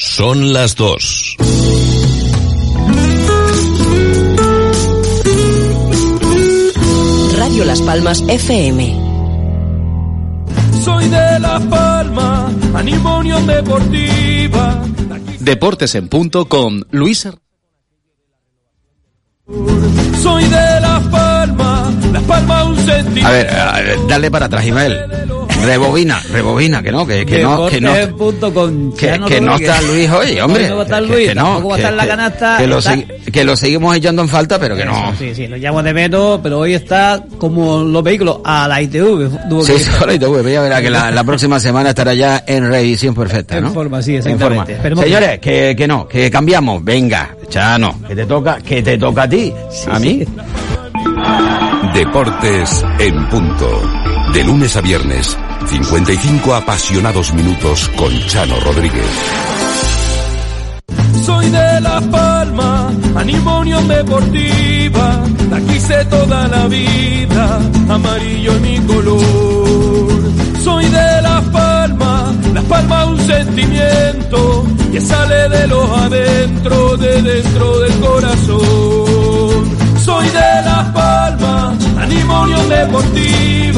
Son las dos. Radio Las Palmas FM. Soy de Las Palmas, animo Unión Deportiva. Deportes en punto con Luis Soy de Las Palmas, Las Palmas un sentimiento. A ver, a ver, dale para atrás, Ismael. Rebobina, rebobina, que no, que, que no, que no. Que, que no está Luis hoy, hombre. Hoy no va a estar Que- Luis, que no, tampoco va a estar la canasta. Que lo, está- segui- que lo seguimos echando en falta, pero que no. Sí, sí, lo llamo de menos, pero hoy está como los vehículos a la ITV. Sí, solo y tú, ya verá que la, la próxima semana estará ya en revisión perfecta, En ¿no? forma, sí, En exactamente. forma. Esperemos que- Señores, que, que no, que cambiamos. Venga, Chano, que te toca, que te toca a ti. a mí. Deportes en punto. De lunes a viernes, 55 apasionados minutos con Chano Rodríguez. Soy de Las Palmas, animo Deportiva. La quise toda la vida, amarillo es mi color. Soy de Las Palmas, Las Palmas un sentimiento que sale de los adentro, de dentro del corazón. Soy de Las Palmas, animo Deportiva.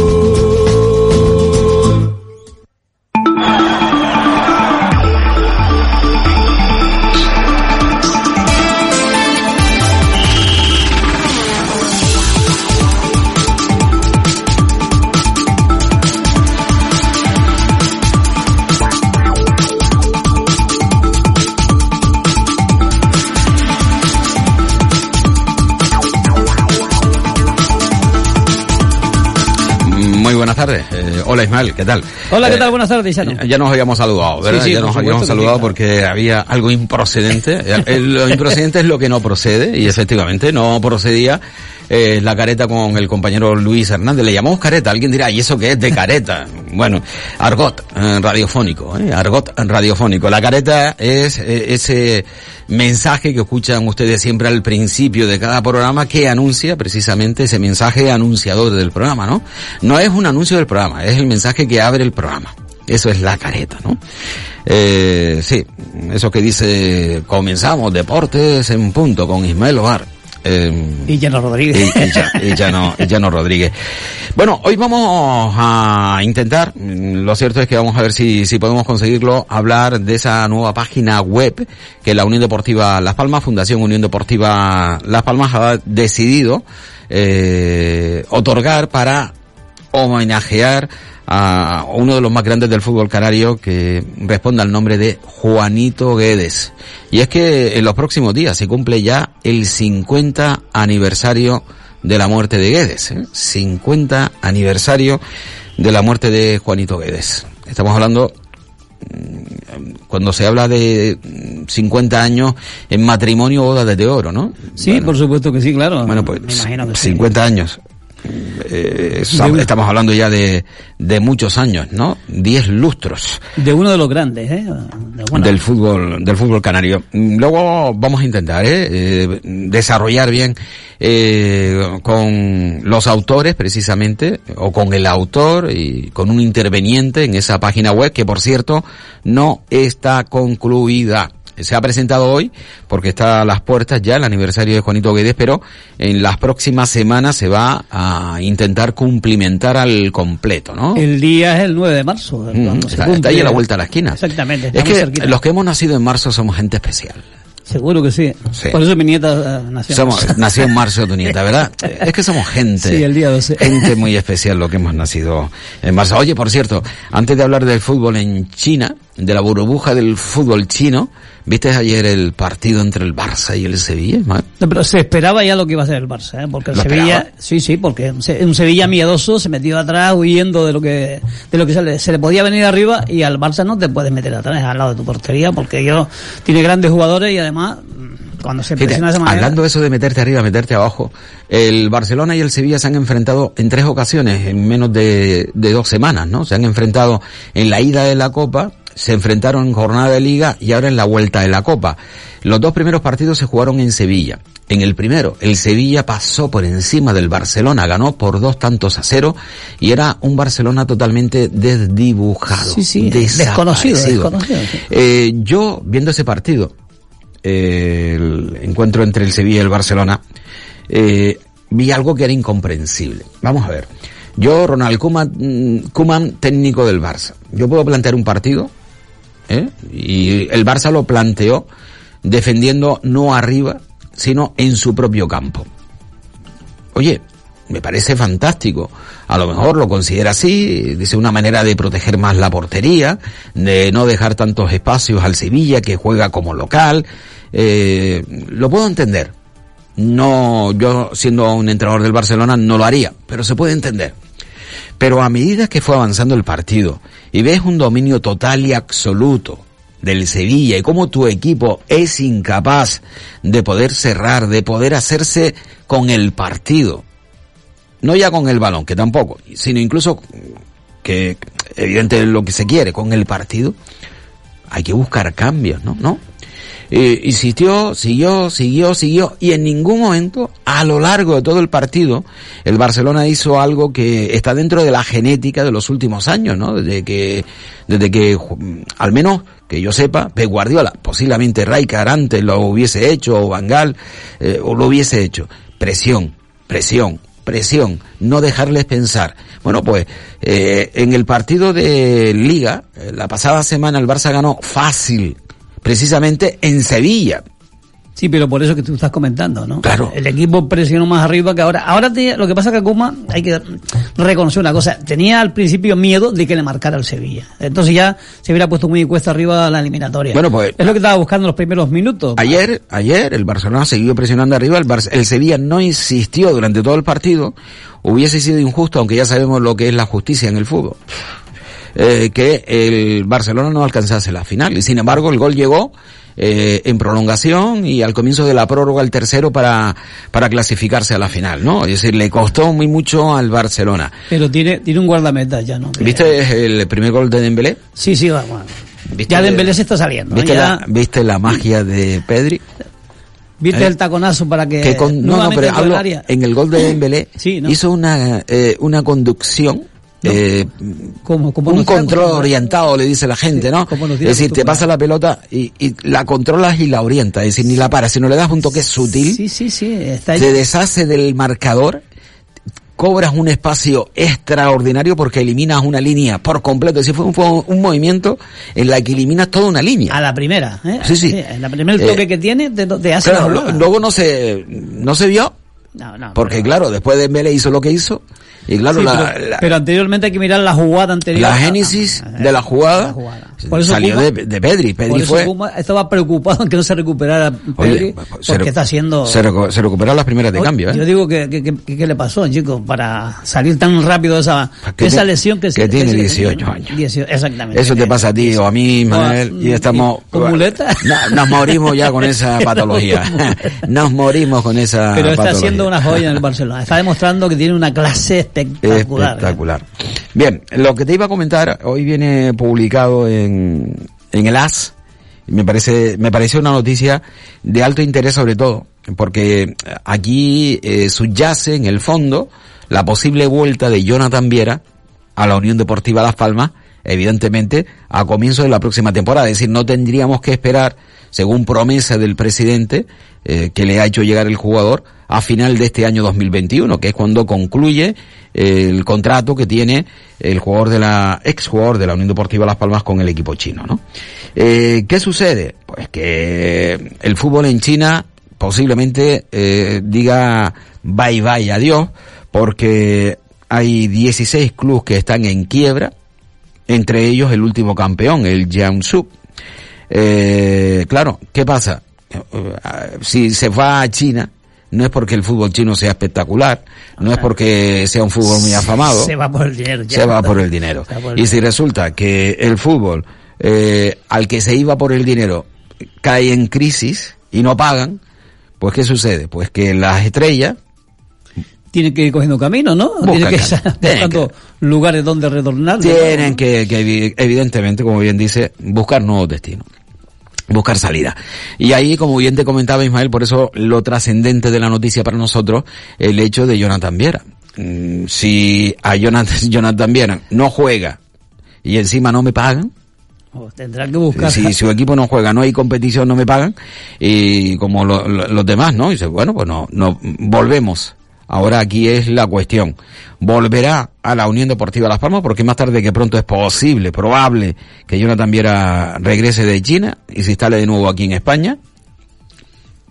Hola Ismael, ¿qué tal? Hola, ¿qué Eh, tal? Buenas tardes, Chano. Ya nos habíamos saludado, ¿verdad? Sí, sí, ya nos habíamos sí, saludado claro. porque había algo improcedente. Eh, Lo improcedente es lo que no procede y efectivamente no procedía eh, la careta con el compañero Luis Hernández. Le llamamos careta. Alguien dirá, ¿y eso qué es de careta? bueno, argot eh, radiofónico, ¿eh? argot radiofónico. La careta es eh, ese mensaje que escuchan ustedes siempre al principio de cada programa que anuncia precisamente ese mensaje anunciador del programa, ¿no? No es un anuncio del programa, es el mensaje que abre el programa. Eso es la careta, ¿no? Eh, sí, eso que dice, comenzamos deportes en punto con Ismael Ovar. Eh, Y Chano y, Rodríguez. y ya, y ya no, ya no Rodríguez. Bueno, hoy vamos a intentar, mm, lo cierto es que vamos a ver si, si podemos conseguirlo, hablar de esa nueva página web que la Unión Deportiva Las Palmas, Fundación Unión Deportiva Las Palmas ha decidido eh, otorgar para homenajear a uno de los más grandes del fútbol canario que responde al nombre de Juanito Guedes. Y es que en los próximos días se cumple ya el 50 aniversario de la muerte de Guedes. ¿eh? 50 aniversario de la muerte de Juanito Guedes. Estamos hablando mm, cuando se habla de mm, 50 años en matrimonio boda de oro, ¿no? Sí, Bueno, por supuesto que sí, claro. bueno, pues Me imagino que sí. 50 años. Eh, estamos estamos hablando ya de, de muchos años, ¿no? 10 lustros De uno de los grandes, ¿eh? De- del fútbol del fútbol canario. Mm, Luego vamos a intentar ¿eh? Eh, desarrollar bien eh, con los autores precisamente o con el autor y con un interveniente en esa página web que por cierto no está concluida. Se ha presentado hoy porque está a las puertas ya el aniversario de Juanito Guedes, pero en las próximas semanas se va a intentar cumplimentar al completo, ¿no? El día es el 9 de marzo. Mm, está, ahí a la vuelta a la esquina. Exactamente. Es que cerquita. los que hemos nacido en marzo somos gente especial. Seguro que sí. Sí. Por eso mi nieta eh, nació. Somos, nació en marzo tu nieta, ¿verdad? Es que somos gente. Sí, el día 12. Gente muy especial lo que hemos nacido en marzo. Oye, por cierto, antes de hablar del fútbol en China, de la burbuja del fútbol chino, ¿viste ayer el partido entre el Barça y el Sevilla? No, pero se esperaba ya lo que iba a hacer el Barça, ¿eh? porque el ¿Lo Sevilla, esperaba? sí, sí, porque un Se- un Sevilla miedoso se metió atrás huyendo de lo que de lo que se le, se le podía venir arriba y al Barça no te puedes meter atrás al lado de tu portería porque ellos tiene grandes jugadores y además mm, cuando se Fíjate, de esa manera hablando de eso de meterte arriba, meterte abajo, el Barcelona y el Sevilla se han enfrentado en tres ocasiones en menos de, de dos semanas, ¿no? Se han enfrentado en la ida de la Copa, se enfrentaron en jornada de liga y ahora en la vuelta de la Copa. Los dos primeros partidos se jugaron en Sevilla. En el primero, el Sevilla pasó por encima del Barcelona, ganó por dos tantos a cero y era un Barcelona totalmente desdibujado, Sí, sí, desconocido, desconocido. Eh, yo, viendo ese partido, eh, el encuentro entre el Sevilla y el Barcelona, eh, vi algo que era incomprensible. Vamos a ver. Yo, Ronald Koeman, mm, técnico del Barça. Yo puedo plantear un partido, ¿eh? y el Barça lo planteó defendiendo no arriba, sino en su propio campo. Oye, me parece fantástico. A lo mejor lo considera así, dice una manera de proteger más la portería, de no dejar tantos espacios al Sevilla que juega como local. Eh, lo puedo entender. No, yo siendo un entrenador del Barcelona no lo haría, pero se puede entender. Pero a medida que fue avanzando el partido y ves un dominio total y absoluto del Sevilla y cómo tu equipo es incapaz de poder cerrar, de poder hacerse con el partido, no ya con el balón, que tampoco, sino incluso que evidente lo que se quiere con el partido, hay que buscar cambios, ¿no? ¿No? Insistió, siguió, siguió, siguió, y en ningún momento, a lo largo de todo el partido, el Barcelona hizo algo que está dentro de la genética de los últimos años, ¿no? Desde que, desde que, ju- al menos que yo sepa, Pep Guardiola, posiblemente Rijkaard antes lo hubiese hecho, o Van Gaal, eh, o lo hubiese hecho. Presión, presión, presión, no dejarles pensar. Bueno, pues eh, en el partido de Liga, eh, la pasada semana el Barça ganó fácil, precisamente en Sevilla. Sí, pero por eso que tú estás comentando, ¿no? Claro. El equipo presionó más arriba que ahora. Ahora te- lo que pasa es que Kuma, hay que reconocer una cosa, tenía al principio miedo de que le marcara el Sevilla. Entonces ya se hubiera puesto muy cuesta arriba la eliminatoria. Bueno, pues- Es lo que estaba buscando en los primeros minutos. Ayer, ayer el Barcelona siguió presionando arriba, el, Barce- el Sevilla no insistió durante todo el partido, hubiese sido injusto, aunque ya sabemos lo que es la justicia en el fútbol, eh, que el Barcelona no alcanzase la final, y sin embargo el gol llegó eh, en prolongación y al comienzo de la prórroga el tercero para, para clasificarse a la final, ¿no? Es decir, le costó muy mucho al Barcelona. Pero tiene, tiene un guardameta ya, ¿no? ¿Viste el primer gol de Dembélé? Sí, sí, va, bueno. ¿Viste Ya de- Dembélé se está saliendo. ¿Viste, Ya- la, ¿Viste la magia de Pedri? ¿Viste ¿Eh? el taconazo para que, que con, no, no, pero hablo, en el gol de Dembélé Sí, ¿no? hizo una, eh, una conducción, eh, Como- como un control orientado, le dice la gente, Sí, ¿no? Es decir, te pasa la pelota y, y la controlas y la orientas, es decir, ni la paras, sino le das un toque sutil, Sí, sí, sí. Está se deshace del marcador, cobras un espacio extraordinario porque eliminas una línea por completo, es decir, fue un, fue un movimiento en la que eliminas toda una línea. a la primera. ¿eh? Sí, sí. En la primer toque Eh, que tiene, te, te hace Claro, luego no se, no se vio, No, no, Porque pero- claro, después de Dembélé hizo lo que hizo y claro, Sí, la, pero, la- pero anteriormente hay que mirar la jugada anterior. la génesis ah, de la jugada, la jugada. Por eso salió Puma- de, de Pedri. Pedri Por eso fue... Puma estaba preocupado en que no se recuperara Pedri, porque está haciendo... Se, recu- se recuperó las primeras de Oye, cambio, ¿eh? Yo digo que, que, que- que- ¿qué le pasó, chico, para salir tan rápido de esa, de esa lesión que, que tiene se- 18 años. 18, exactamente. Eso te pasa a ti o a mí, Manuel, y estamos... ¿Con muleta? No, nos morimos ya con esa patología. nos morimos con esa Pero está patología. haciendo una joya en el Barcelona. Está demostrando que tiene una clase espectacular. Espectacular. Bien, lo que te iba a comentar, hoy viene publicado en, en el AS, me parece, me pareció una noticia de alto interés sobre todo, porque aquí eh, subyace en el fondo la posible vuelta de Jonathan Viera a la Unión Deportiva Las Palmas, evidentemente, a comienzo de la próxima temporada. Es decir, no tendríamos que esperar según promesa del presidente eh, que le ha hecho llegar el jugador, a final de este año 2021, que es cuando concluye eh, el contrato que tiene el jugador de la, ex jugador de la Unión Deportiva Las Palmas con el equipo chino, ¿no? Eh, ¿Qué sucede? Pues que el fútbol en China posiblemente eh, diga bye bye adiós, porque hay 16 clubes que están en quiebra, entre ellos el último campeón, el Jiangsu. Eh, claro, ¿qué pasa? Eh, Si se va a China, no es porque el fútbol chino sea espectacular, no es porque sea un fútbol muy afamado, Se va por el dinero. ya. se va por el dinero. Por el Y si resulta que el fútbol eh, al que se iba por el dinero cae en crisis y no pagan, pues ¿qué sucede? Pues que las estrellas Tiene que ir cogiendo camino, ¿no? Busca Tiene que. Tiene buscando lugares donde retornar. ¿no? tienen que, que evi- evidentemente, como bien dice, buscar nuevos destinos. Buscar salida. Y ahí, como bien te comentaba Ismael, por eso lo trascendente de la noticia para nosotros, el hecho de Jonathan Viera. Mm, Si a Jonathan, Jonathan Viera no juega y encima no me pagan, Oh, Tendrá que buscar. si su equipo no juega, no hay competición, no me pagan, y como lo- lo- los demás, ¿no? Y dice, bueno, pues no, no, volvemos. Ahora aquí es la cuestión. ¿Volverá a la Unión Deportiva Las Palmas? Porque más tarde que pronto es posible, probable, que Jonathan Viera regrese de China y se instale de nuevo aquí en España.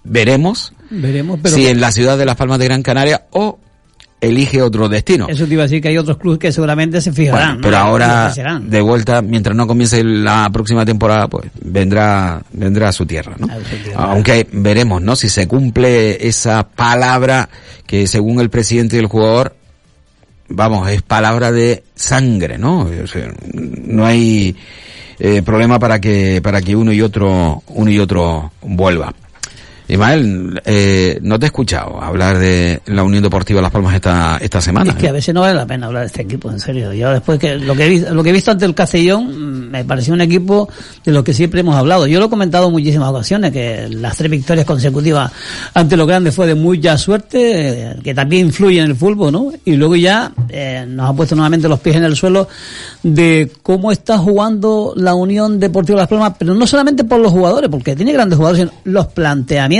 Veremos Veremos, pero si en la ciudad de Las Palmas de Gran Canaria o elige otro destino. eso te iba a decir que hay otros clubes que seguramente se fijarán. Bueno, pero ¿no? ahora de vuelta, mientras no comience la próxima temporada, pues vendrá vendrá a su tierra, ¿no? A su tierra. Aunque veremos, ¿no? Si se cumple esa palabra que según el presidente del jugador, vamos, es palabra de sangre, ¿no? O sea, no hay eh, problema para que para que uno y otro uno y otro vuelva. Ismael, eh, no te he escuchado hablar de la Unión Deportiva Las Palmas esta esta semana. Es que ¿eh? a veces no vale la pena hablar de este equipo, en serio. Yo después que lo que he visto, lo que he visto ante el Castellón mm, me pareció un equipo de lo que siempre hemos hablado. Yo lo he comentado en muchísimas ocasiones que las tres victorias consecutivas ante los grandes fue de mucha suerte, eh, que también influye en el fútbol, ¿no? Y luego ya eh, nos ha puesto nuevamente los pies en el suelo de cómo está jugando la Unión Deportiva Las Palmas, pero no solamente por los jugadores, porque tiene grandes jugadores, sino los planteamientos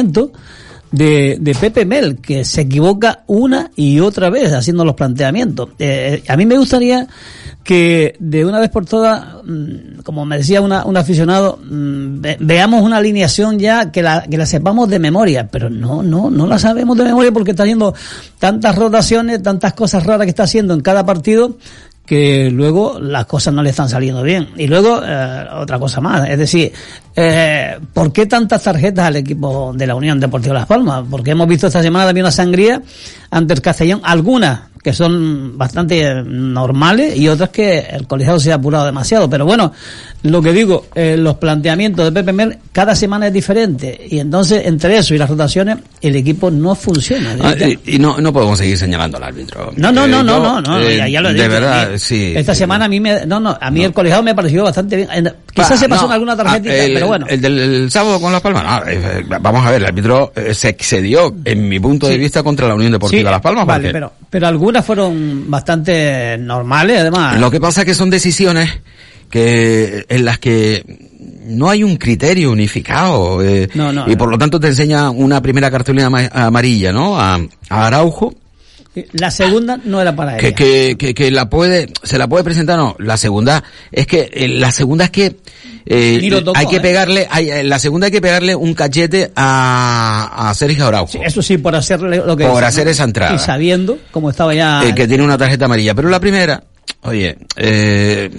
de, de Pepe Mel, que se equivoca una y otra vez haciendo los planteamientos. Eh, a mí me gustaría que de una vez por todas, mm, como me decía una, un aficionado, mm, ve- veamos una alineación ya que la, que la sepamos de memoria, pero no, no, no la sabemos de memoria porque está haciendo tantas rotaciones, tantas cosas raras que está haciendo en cada partido que luego las cosas no le están saliendo bien. Y luego, eh, otra cosa más, es decir, eh, ¿por qué tantas tarjetas al equipo de la Unión Deportiva Las Palmas? Porque hemos visto esta semana también una sangría ante el Castellón, algunas que son bastante eh, normales y otras que el colegiado se ha apurado demasiado. Pero bueno, lo que digo, eh, los planteamientos de Pepe Mel cada semana es diferente y entonces entre eso y las rotaciones el equipo no funciona. Ah, y, y no, no podemos seguir señalando al árbitro. No, no, Eh, no, no, no, no, ya, ya lo he De dicho. verdad, A mí, sí. Esta semana a mí me, no, no, a mí el colegiado me pareció bastante bien. Quizás se pasó no, en alguna tarjetita, ah, el, pero bueno. El del el sábado con Las Palmas, no, eh, vamos a ver, el árbitro eh, se excedió, en mi punto de Sí. vista, contra la Unión Deportiva Sí, Las Palmas. vale, porque pero, pero algunas fueron bastante normales, además. Lo que pasa es que son decisiones que en las que no hay un criterio unificado eh, No, no, y por lo tanto te enseña una primera cartulina ama- amarilla, ¿no? A, a Araujo La segunda no era para ella. que, que, que la puede, se la puede presentar, no. La segunda, es que, eh, la segunda es que, eh, tocó, hay que ¿eh? pegarle, hay, eh, la segunda hay que pegarle un cachete a, a Sergio Araujo. Sí, eso sí, por hacerle lo que Por dice, hacer esa entrada. Y sabiendo cómo estaba ya. eh, que tiene una tarjeta amarilla. Pero la primera, oye, eh,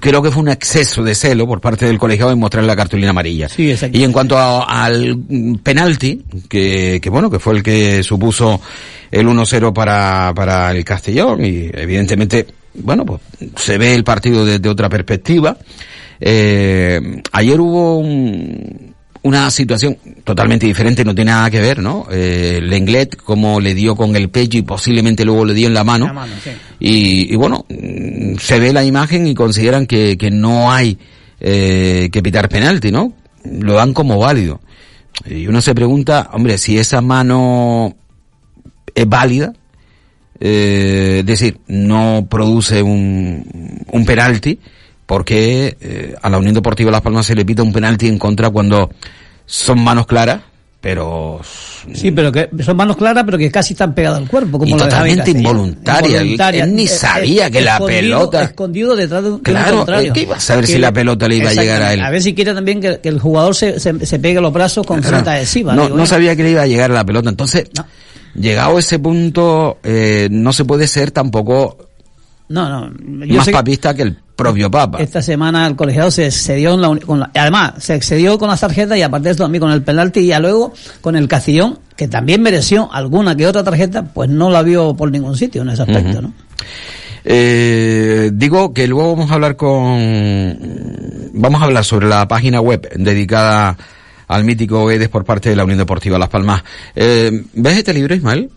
creo que fue un exceso de celo por parte del colegiado en mostrar la cartulina amarilla. Sí, exacto. Y en cuanto a- al penalti, que, que bueno, que fue el que supuso el 1-0 para, para el Castellón, y evidentemente, bueno, pues se ve el partido desde otra perspectiva. Eh, ayer hubo un- una situación totalmente diferente, no tiene nada que ver, ¿no? Eh, Lenglet, como le dio con el pecho y posiblemente luego le dio en la mano. La mano, sí. Y, y bueno, mm, se ve la imagen y consideran que, que no hay eh, que pitar penalti, ¿no? Lo dan como válido. Y uno se pregunta, hombre, si esa mano es válida, eh, es decir, no produce un, un penalti, por qué eh, a la Unión Deportiva Las Palmas se le pita un penalti en contra cuando son manos claras, pero Sí, pero que son manos claras, pero que casi están pegadas al cuerpo. Como Y totalmente involuntaria. Él- ni Eh, sabía que la pelota- Escondido detrás de un, Claro, contrario. eh, ¿qué iba a saber Que si la pelota le iba a llegar a él? A ver si quiere también que, que el jugador se, se, se pegue los brazos con Claro. cinta adhesiva. No, digo, no ¿eh? sabía que le iba a llegar a la pelota. Entonces, No. llegado a ese punto, eh, no se puede ser tampoco No, no. Yo más que papista que el propio Papa. esta semana el colegiado se excedió en la, con la- además se excedió con las tarjetas y aparte de esto también con el penalti y ya luego con el Castillón que también mereció alguna que otra tarjeta pues no la vio por ningún sitio en ese aspecto, ¿no? Eh, digo que luego vamos a hablar con, vamos a hablar sobre la página web dedicada al mítico Edes por parte de la Unión Deportiva Las Palmas. Eh, ¿Ves este libro, Ismael?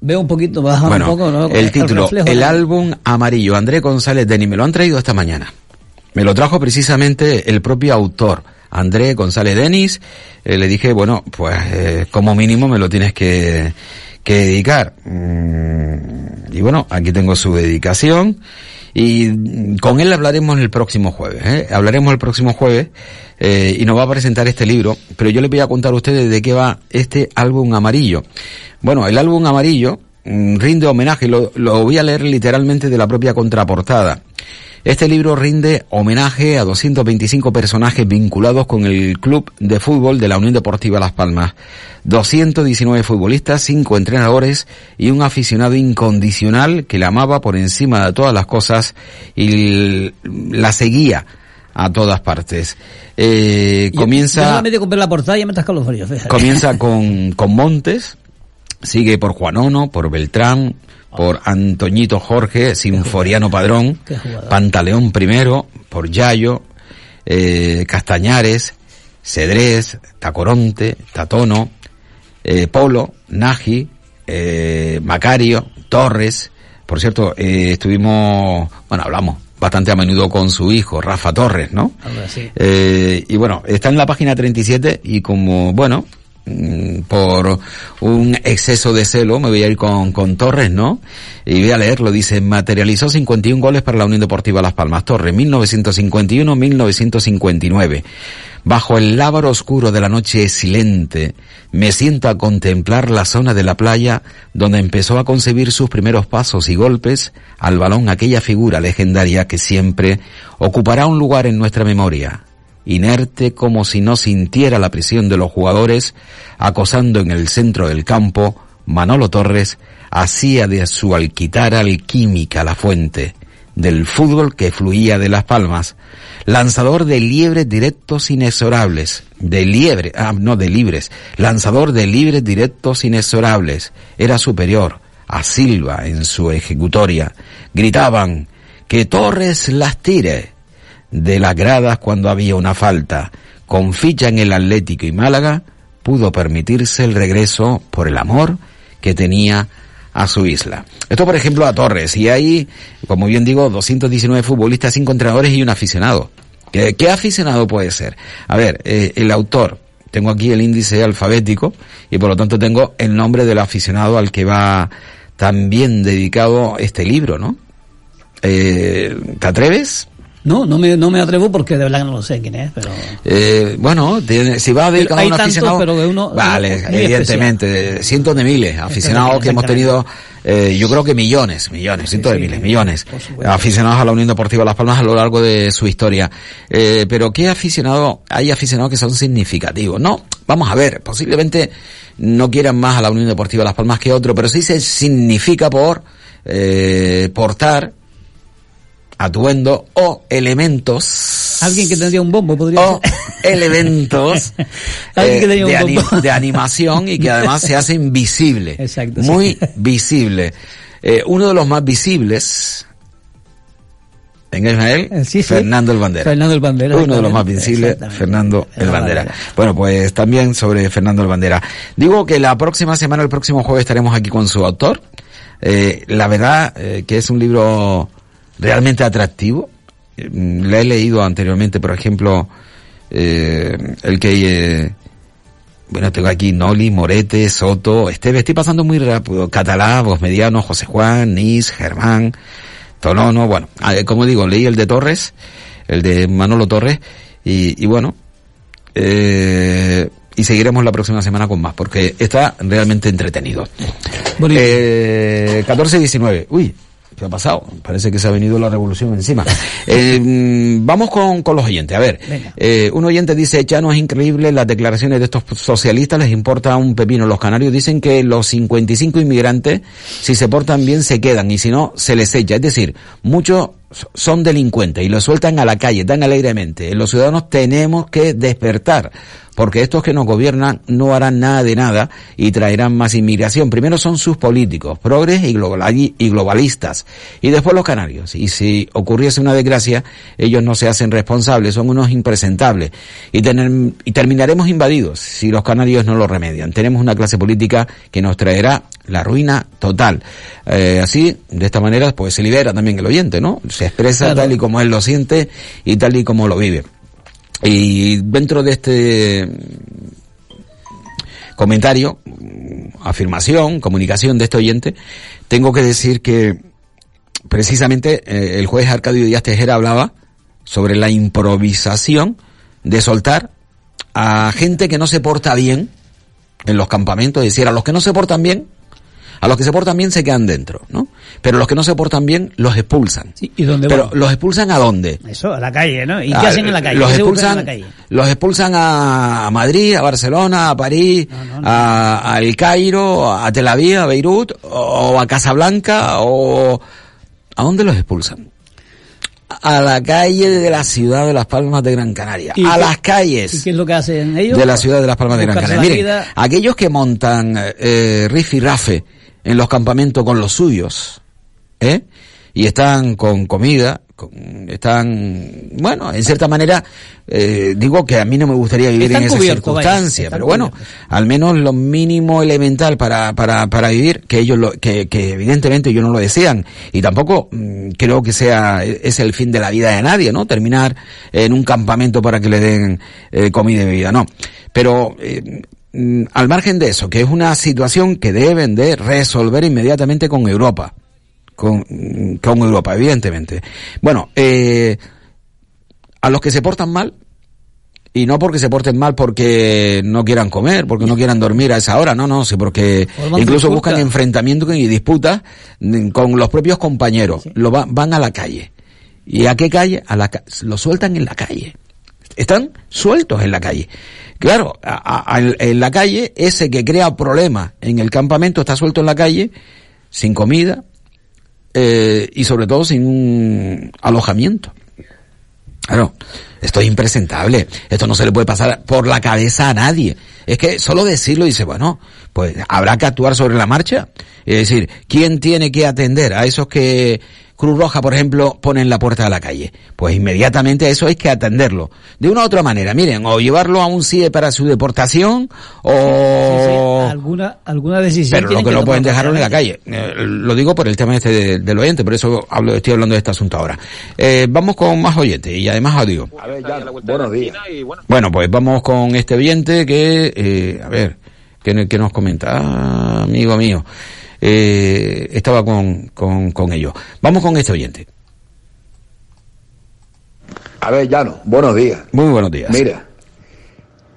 Veo un poquito, baja Bueno, un poco, ¿no? el título, el álbum amarillo, André González Deni, me lo han traído esta mañana. Me lo trajo precisamente el propio autor, André González Denis. Eh, le dije, bueno, pues eh, como mínimo me lo tienes que, que dedicar. Mm, y bueno, aquí tengo su dedicación. Y con él hablaremos el próximo jueves. ¿eh? Hablaremos el próximo jueves eh, y nos va a presentar este libro. Pero yo les voy a contar a ustedes de qué va este álbum amarillo. Bueno, el álbum amarillo rinde homenaje, lo, lo voy a leer literalmente de la propia contraportada. Este libro rinde homenaje a 225 personajes vinculados con el club de fútbol de la Unión Deportiva Las Palmas. 219 futbolistas, 5 entrenadores y un aficionado incondicional que la amaba por encima de todas las cosas y la seguía a todas partes. Eh, Yo- comienza... La portada y ya me está escalofrío, fíjate. Comienza con, con Montes, sigue por Juanono, por Beltrán, por Antoñito Jorge, Sinforiano Padrón. Pantaleón primero, por Yayo, eh, Castañares, Cedrés, Tacoronte, Tatono, eh, Polo, Naji, eh, Macario, Torres. Por cierto, eh, estuvimos, bueno, hablamos bastante a menudo con su hijo, Rafa Torres, ¿no? Eh, y bueno, está en la página 37 y como, bueno, por un exceso de celo me voy a ir con, con Torres, ¿no? Y voy a leerlo, dice, materializó 51 goles para la Unión Deportiva Las Palmas. Torres, 1951-1959. Bajo el lábaro oscuro de la noche silente, me siento a contemplar la zona de la playa donde empezó a concebir sus primeros pasos y golpes al balón aquella figura legendaria que siempre ocupará un lugar en nuestra memoria. Inerte como si no sintiera la presión de los jugadores, acosando en el centro del campo, Manolo Torres hacía de su alquitara alquímica la fuente del fútbol que fluía de las palmas, lanzador de liebres directos inexorables, de liebre, ah, no de libres, lanzador de libres directos inexorables, era superior a Silva en su ejecutoria. Gritaban que Torres las tire de las gradas cuando había una falta. Con ficha en el Atlético y Málaga, pudo permitirse el regreso por el amor que tenía a su isla. Esto, por ejemplo, a Torres. Y hay, como bien digo, 219 futbolistas, 5 entrenadores y un aficionado. ¿Qué, aficionado puede ser? A ver, eh, el autor. Tengo aquí el índice alfabético y por lo tanto tengo el nombre del aficionado al que va también dedicado este libro, ¿no? Eh, ¿Te atreves? No, no me, no me atrevo porque de verdad no lo sé quién es, pero... Eh, bueno, tiene- si va a dedicar Pero hay a un tantos, aficionado, pero de uno- vale, uno evidentemente, de cientos de miles, aficionados que hemos tenido, eh, yo creo que millones, millones, cientos de miles, millones, aficionados a la Unión Deportiva Las Palmas a lo largo de su historia. Eh, pero ¿qué aficionado? Hay aficionados que son significativos. No, vamos a ver, posiblemente no quieran más a la Unión Deportiva Las Palmas que otro, pero sí se significa por eh, portar atuendo o elementos Alguien que tendría un bombo podría o ser. elementos Alguien que eh, tenía un de, ani- bombo. de animación y que además se hacen visibles. Exacto, Muy sí. visible. Eh, uno de los más visibles en Israel, Eh, sí, sí. Fernando el Bandera. Fernando el Bandera, Uno de los más visibles. Fernando el El Bandera. Bandera. Bueno, pues también sobre Fernando el Bandera. Digo que la próxima semana, el próximo jueves, estaremos aquí con su autor. Eh, la verdad eh, que es un libro realmente atractivo. Eh, Le he leído anteriormente, por ejemplo, eh, el que... eh, bueno, tengo aquí Noli, Morete, Soto, Esteve, estoy pasando muy rápido. Catalá, Vos Mediano, José Juan, Nis, Germán, Tolono, bueno, eh, como digo, leí el de Torres, el de Manolo Torres. Y, y bueno, eh, y seguiremos la próxima semana con más, porque está realmente entretenido. Bonito. Eh, 14-19. Uy, ¿qué ha pasado? Parece que se ha venido la revolución encima. Eh, mm, vamos con, con los oyentes. A ver, eh, un oyente dice, ya no es increíble las declaraciones de estos socialistas, les importa un pepino. Los canarios dicen que los 55 inmigrantes, si se portan bien, se quedan y si no, se les echa. Es decir, muchos son delincuentes y los sueltan a la calle tan alegremente. Los ciudadanos tenemos que despertar porque estos que nos gobiernan no harán nada de nada y traerán más inmigración. Primero son sus políticos, progres y, global- y globalistas, y después los canarios. Y si ocurriese una desgracia, ellos no se hacen responsables, son unos impresentables. Y, tener- y terminaremos invadidos si los canarios no lo remedian. Tenemos una clase política que nos traerá la ruina total. Eh, así, de esta manera, pues se libera también el oyente, ¿no? Se expresa Claro. tal y como él lo siente y tal y como lo vive. Y dentro de este comentario, afirmación, comunicación de este oyente, tengo que decir que precisamente eh, el juez Arcadio Díaz Tejera hablaba sobre la improvisación de soltar a gente que no se porta bien en los campamentos, es decir, a los que no se portan bien, a los que se portan bien se quedan dentro, ¿no? Pero los que no se portan bien los expulsan. Sí, ¿Y dónde Pero van? los expulsan a dónde? Eso, a la calle, ¿no? ¿Y qué Ah, hacen en la calle? Los ¿Qué se buscan expulsan, en la calle? los expulsan a, Madrid, a Barcelona, a París, No, no, no. a, a El Cairo, a Tel Aviv, a Beirut, o a Casablanca, o... ¿A dónde los expulsan? A la calle de la ciudad de Las Palmas de Gran Canaria. ¿Y A qué- las calles ¿Y qué es lo que hacen ellos? de la ciudad de Las Palmas de Gran Canaria. Miren, aquellos que montan eh, riff y rafe en los campamentos con los suyos, ¿eh? Y están con comida, con- están, bueno, en cierta manera, eh, digo que a mí no me gustaría vivir Están en esa circunstancia, pero bueno, cubiertos. al menos lo mínimo elemental para, para, para vivir, que ellos lo, que, que evidentemente ellos no lo desean, y tampoco mm, creo que sea, es el fin de la vida de nadie, ¿no? Terminar en un campamento para que le den eh, comida y bebida, no. Pero, eh, al margen de eso, que es una situación que deben de resolver inmediatamente con Europa. Con, mm, con Europa, evidentemente. Bueno, eh, a los que se portan mal, y no porque se porten mal porque no quieran comer, porque no quieran dormir a esa hora, no, no, sí, porque incluso buscan enfrentamientos y disputas mm, con los propios compañeros. Lo va- van a la calle. ¿Y a qué calle? A la lo sueltan en la calle. Están sueltos en la calle. Claro, a- en la calle, ese que crea problemas en el campamento está suelto en la calle, sin comida, eh, y sobre todo sin un alojamiento. Claro, esto es impresentable. Esto no se le puede pasar por la cabeza a nadie. Es que solo decirlo dice, bueno, pues habrá que actuar sobre la marcha. Es decir, ¿quién tiene que atender a esos que Cruz Roja, por ejemplo, pone en la puerta de la calle? Pues inmediatamente a eso hay que atenderlo. De una u otra manera, miren, o llevarlo a un CIE para su deportación, o... Sí, sí, alguna, alguna decisión. Pero lo que no pueden dejarlo en la calle. Eh, lo digo por el tema este de- del oyente, por eso hablo, estoy hablando de este asunto ahora. Eh, vamos con más oyentes y además audio. A ver, ya, buenos días. Bueno, pues vamos con este oyente que, eh, a ver, que, que nos comenta, Ah, amigo mío, eh, estaba con, con, con ellos. Vamos con este oyente. A ver, Llano, buenos días. Muy buenos días. Mira,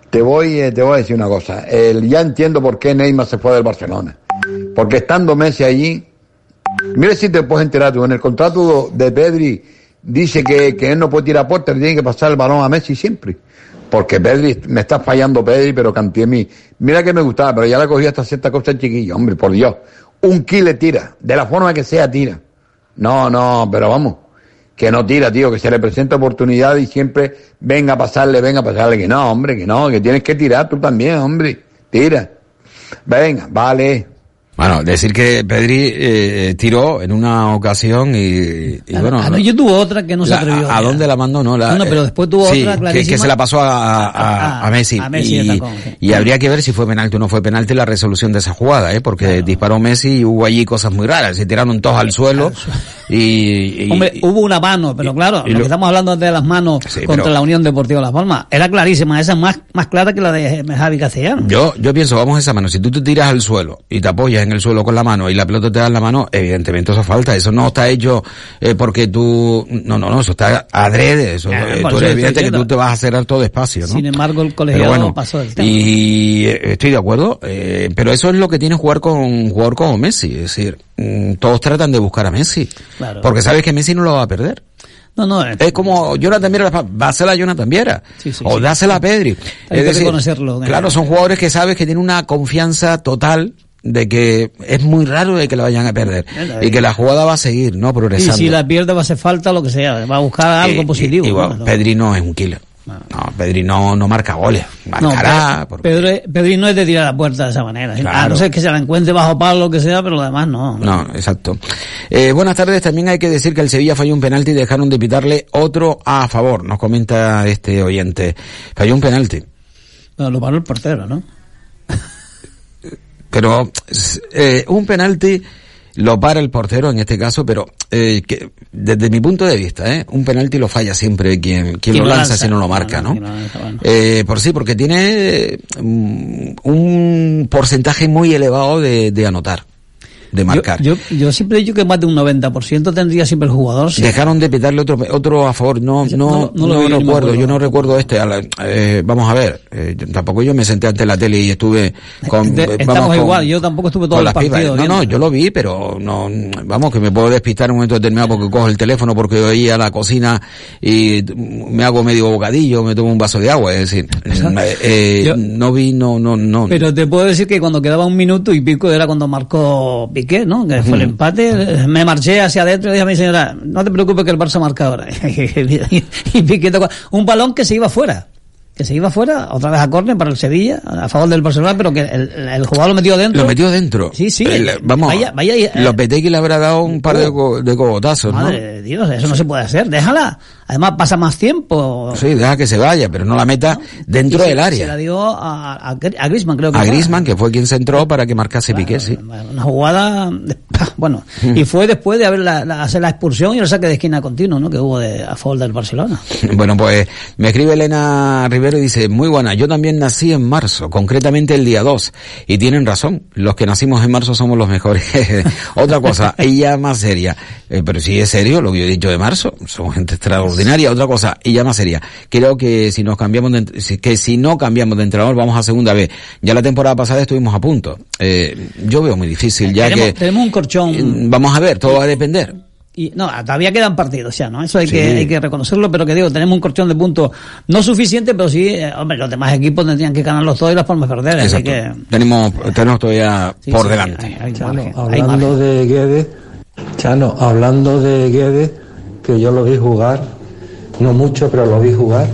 te voy, eh, te voy a decir una cosa. El, ya entiendo por qué Neymar se fue del Barcelona. Porque estando Messi allí, mira si te puedes enterar tú, en el contrato de Pedri dice que, que él no puede tirar puerta, le tiene que pasar el balón a Messi siempre. Porque Pedri, me está fallando Pedri, pero canté a mí. Mira que me gustaba, pero ya le cogí hasta cierta cosa el chiquillo, hombre, por Dios. Un kill le tira, de la forma que sea tira. No, no, pero vamos, que no tira, tío, que se le presenta oportunidad y siempre venga a pasarle, venga a pasarle, que no, hombre, que no, que tienes que tirar tú también, hombre, tira. Venga, vale. Bueno, decir que Pedri eh, tiró en una ocasión y, y Ah, bueno... ah, no, no- yo tuvo otra que no se atrevió. ¿A, a dónde la mandó? No, la, No, no, pero eh, después tuvo sí, otra que- Que, clarísima. se la pasó a, a, A- a Messi. a Messi y, tacón, sí. y habría que ver si fue penalti o no fue penalti la resolución de esa jugada, ¿eh? porque disparó Messi y hubo allí cosas muy raras. Se tiraron todos al suelo Y, y- Hombre, hubo una mano, pero claro, y lo lo- que estamos hablando de las manos Sí, contra pero- la Unión Deportiva Las Palmas, era clarísima, esa es más, más clara que la de Javi Castellano. Yo, yo pienso, vamos a esa mano, si tú te tiras al suelo y te apoyas en el suelo con la mano y la pelota te da en la mano, evidentemente eso falta, eso no está hecho eh, porque tú, no, no, no, eso está adrede, eso, Ah, eh, tú eres evidente que tú te vas a hacer todo despacio, ¿no? Sin embargo, el colegiado bueno, pasó del tema. y eh, estoy de acuerdo, eh, pero eso es lo que tiene jugar con un jugador como Messi, es decir, todos tratan de buscar a Messi, Claro. porque sabes que Messi no lo va a perder. No, no, eh, Es como Jonathan Viera, dásela a Jonathan Viera. Sí, sí, o sí. dásela a Pedri. Hay es que decir, reconocerlo, eh. Claro, son jugadores que sabes que tienen una confianza total de que es muy raro de que la vayan a perder. Y que la jugada va a seguir, ¿no? y Progresando. si la pierde va a hacer falta lo que sea, va a buscar algo Y- positivo. y- y bueno, ¿no? Pedri no es un killer. No, Pedri no, no marca goles. No, Marcará. Pe- porque- Pedro, Pedri no es de tirar a la puerta de esa manera. Claro. A no ser que se la encuentre bajo palo lo que sea, pero lo demás no. No, exacto. Eh, buenas tardes. También hay que decir que el Sevilla falló un penalti y dejaron de pitarle otro a favor. Nos comenta este oyente. Falló un penalti. No, lo paró el portero, ¿no? Pero eh, un penalti lo para el portero en este caso, pero eh, que, desde mi punto de vista, ¿eh? un penalti lo falla siempre quien, quien lo lanza, si no lo marca, ¿no? lanza, bueno. Eh, por sí, porque tiene mm, un porcentaje muy elevado de, de anotar, de marcar. Yo, yo, yo siempre he dicho que más de un 90% tendría siempre el jugador. sí. Dejaron de pitarle otro, otro a favor. No, no, no- no, no me recuerdo. Yo no recuerdo este. A la- eh, vamos a ver. eh, yo- tampoco yo me senté ante la tele y estuve con. De- estamos con- igual, yo tampoco estuve todo el partido No, no, yo lo vi, pero no, vamos, que me puedo despistar en un momento determinado porque cojo el teléfono porque voy a la cocina y me hago medio bocadillo, me tomo un vaso de agua. Es decir, eh, eh, Yo- no vi, no, no, no. Pero te puedo decir que cuando quedaba un minuto y pico era cuando marcó Piqué, ¿no? Que fue el empate. Me marché hacia adentro y dije a mi señora, no te preocupes que el Barça marca ahora. y Piqué tocó un balón que se iba fuera. Que se iba fuera, otra vez a córner para el Sevilla, a favor del Barcelona, pero que el, el jugador lo metió dentro. Lo metió dentro. Sí, sí. El- vamos, Vaya- vaya, eh, Lopetegui le habrá dado un par de, co- de cogotazos, ¿no? Madre de Dios, eso no se puede hacer. Déjala. Además pasa más tiempo. Sí, deja que se vaya, pero no la meta dentro se- del Se la área. dio a, a, a Griezmann, creo que A. Griezmann, que fue quien se entró para que marcase Piqué, sí. Una jugada, bueno, y fue después de haber la, la- hacer la expulsión y el saque de esquina continuo, ¿no? Que hubo de, a favor del Barcelona. Bueno, pues me escribe Elena Rivero dice, muy buena, yo también nací en marzo, concretamente el día 2, y tienen razón, los que nacimos en marzo somos los mejores. Otra cosa, ella más seria, eh, pero si es serio lo que yo he dicho de marzo, somos gente extraordinaria. Otra cosa, ella más seria, creo que si nos cambiamos de, que si no cambiamos de entrenador vamos a segunda vez. Ya la temporada pasada estuvimos a punto. Eh, yo veo muy difícil, ya tenemos, que... tenemos un colchón. eh, Vamos a ver, todo va a depender. Y, no, todavía quedan partidos ya, ¿no? Eso hay, Sí. que, hay que reconocerlo, pero que digo, tenemos un colchón de puntos no suficiente, pero sí, eh, hombre, los demás equipos tendrían que ganarlos todos y las palmas perder. Así que, Tenemos, tenemos todavía sí, por sí, delante. hay- hay Chano, margen, hablando de Guedes, Chano, hablando de Guedes, que yo lo vi jugar, no mucho, pero lo vi jugar,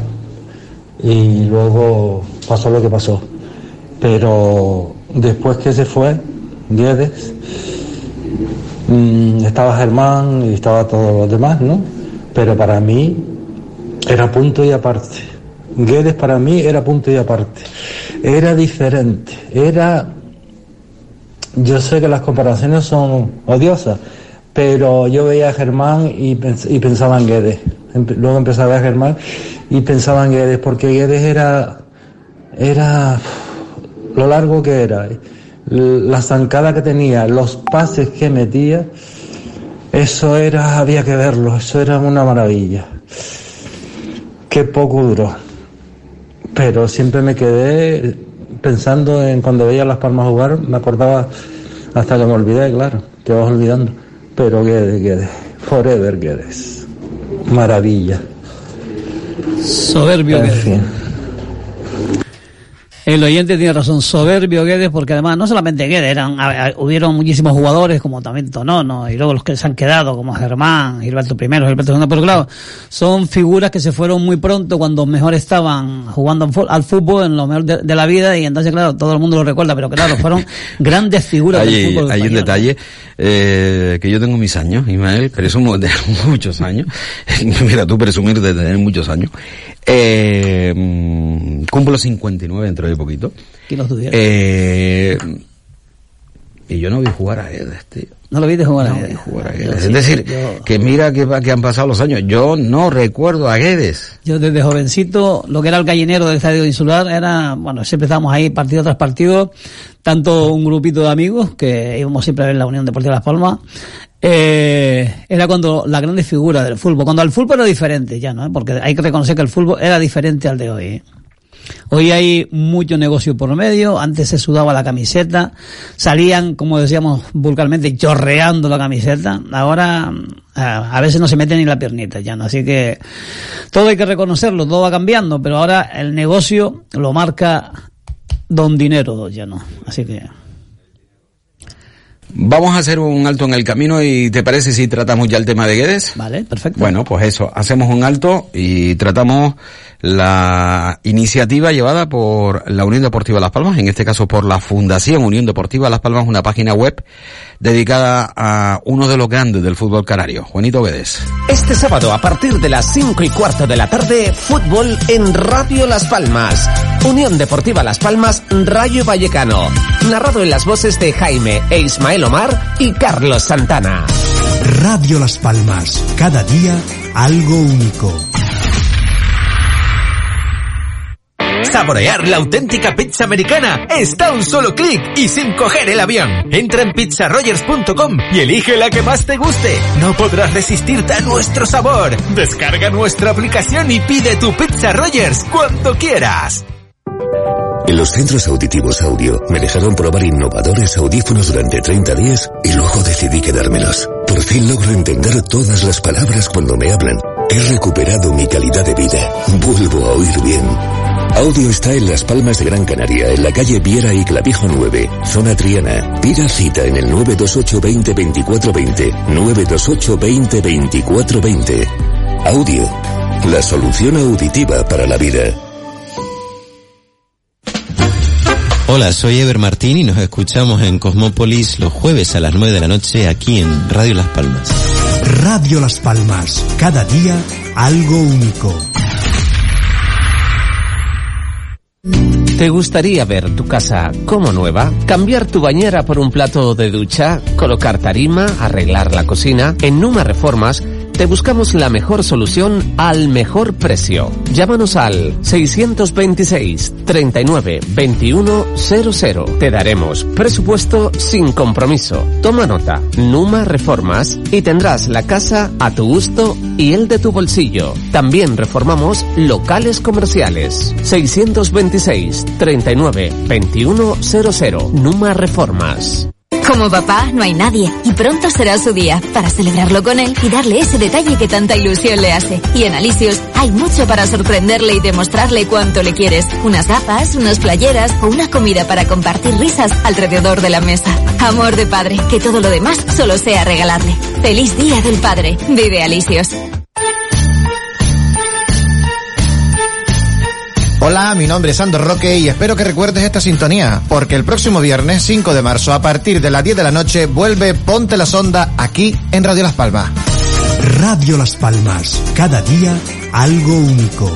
y luego pasó lo que pasó. Pero después que se fue, Guedes, mm, estaba Germán y estaba todos los demás, ¿no? Pero para mí era punto y aparte. Guedes para mí era punto y aparte. Era diferente, era yo sé que las comparaciones son odiosas, pero yo veía a Germán y, pens- y pensaba en Guedes. Luego empezaba a ver a Germán y pensaba en Guedes, porque Guedes era, era lo largo que era, l- la zancada que tenía, los pases que metía, eso era, había que verlo, eso era una maravilla. Qué poco duró. Pero siempre me quedé pensando en cuando veía Las Palmas jugar, me acordaba hasta que me olvidé, claro, te vas olvidando. Pero Guedes, Guedes, forever Guedes. Maravilla. Soberbio En Guedes. fin. El oyente tiene razón, soberbio Guedes, porque además no solamente Guedes, eran, a- a- hubieron muchísimos jugadores como también Tonono, y luego los que se han quedado, como Germán, Gilberto I, Gilberto II, pero claro, son figuras que se fueron muy pronto cuando mejor estaban jugando al fútbol, en lo mejor de, de la vida, y entonces claro, todo el mundo lo recuerda, pero claro, fueron grandes figuras del Hay, fútbol hay un detalle eh, que yo tengo mis años, Ismael, presumo de muchos años. Mira tú presumir de tener muchos años. Eh, mm, cumplo 59 dentro de poquito. ¿Quién tuviera? Eh, Y yo no vi jugar a Guedes, tío. No lo viste jugar No a vi Guedes. jugar a Guedes. sí, Es decir, yo- que mira que, que han pasado los años. Yo no recuerdo a Guedes. Yo desde jovencito, lo que era el gallinero del Estadio Insular era, bueno, siempre estábamos ahí partido tras partido, tanto un grupito de amigos que íbamos siempre a ver la Unión Deportiva Las Palmas, eh, era cuando la grande figura del fútbol, cuando el fútbol era diferente ya, ¿no? Porque hay que reconocer que el fútbol era diferente al de hoy. ¿eh? Hoy hay mucho negocio por medio, antes se sudaba la camiseta, salían, como decíamos vulgarmente, chorreando la camiseta, ahora a, a veces no se mete ni la piernita ya, ¿no? Así que todo hay que reconocerlo, todo va cambiando, pero ahora el negocio lo marca don dinero ya, ¿no? Así que... Vamos a hacer un alto en el camino y ¿te parece si tratamos ya el tema de Guedes? Vale, perfecto. Bueno, pues eso, hacemos un alto y tratamos la iniciativa llevada por la Unión Deportiva Las Palmas, en este caso por la Fundación Unión Deportiva Las Palmas, una página web dedicada a uno de los grandes del fútbol canario, Juanito Guedes. Este sábado a partir de las 5 y cuarto de la tarde, fútbol en Radio Las Palmas. Unión Deportiva Las Palmas, Rayo Vallecano. Narrado en las voces de Jaime e Ismael Omar y Carlos Santana. Radio Las Palmas, cada día algo único. Saborear la auténtica pizza americana está a un solo clic y sin coger el avión. Entra en pizzarogers.com y elige la que más te guste. No podrás resistirte a nuestro sabor. Descarga nuestra aplicación y pide tu Pizza Rogers cuando quieras. En los centros auditivos audio me dejaron probar innovadores audífonos durante 30 días y luego decidí quedármelos. Por fin logro entender todas las palabras cuando me hablan. He recuperado mi calidad de vida. Vuelvo a oír bien. Audio está en Las Palmas de Gran Canaria, en la calle Viera y Clavijo 9, zona Triana. Pida cita en el 928 20 24 20. 928 20 24 20. Audio, la solución auditiva para la vida. Hola, soy Ever Martín y nos escuchamos en Cosmópolis los jueves a las 9 de la noche aquí en Radio Las Palmas. Radio Las Palmas, cada día algo único. ¿Te gustaría ver tu casa como nueva? ¿Cambiar tu bañera por un plato de ducha? ¿Colocar tarima? ¿Arreglar la cocina? En Numa Reformas te buscamos la mejor solución al mejor precio. Llámanos al 626 39 21 00. Te daremos presupuesto sin compromiso. Toma nota, Numa Reformas y tendrás la casa a tu gusto y el de tu bolsillo. También reformamos locales comerciales. 626 39 21 00. Numa Reformas. Como papá, no hay nadie. Y pronto será su día para celebrarlo con él y darle ese detalle que tanta ilusión le hace. Y en Alicios hay mucho para sorprenderle y demostrarle cuánto le quieres. Unas gafas, unas playeras o una comida para compartir risas alrededor de la mesa. Amor de padre, que todo lo demás solo sea regalarle. Feliz Día del Padre. Vive Alicios. Hola, mi nombre es Sandro Roque y espero que recuerdes esta sintonía, porque el próximo viernes 5 de marzo a partir de las 10 de la noche vuelve Ponte la Sonda aquí en Radio Las Palmas. Radio Las Palmas, cada día algo único.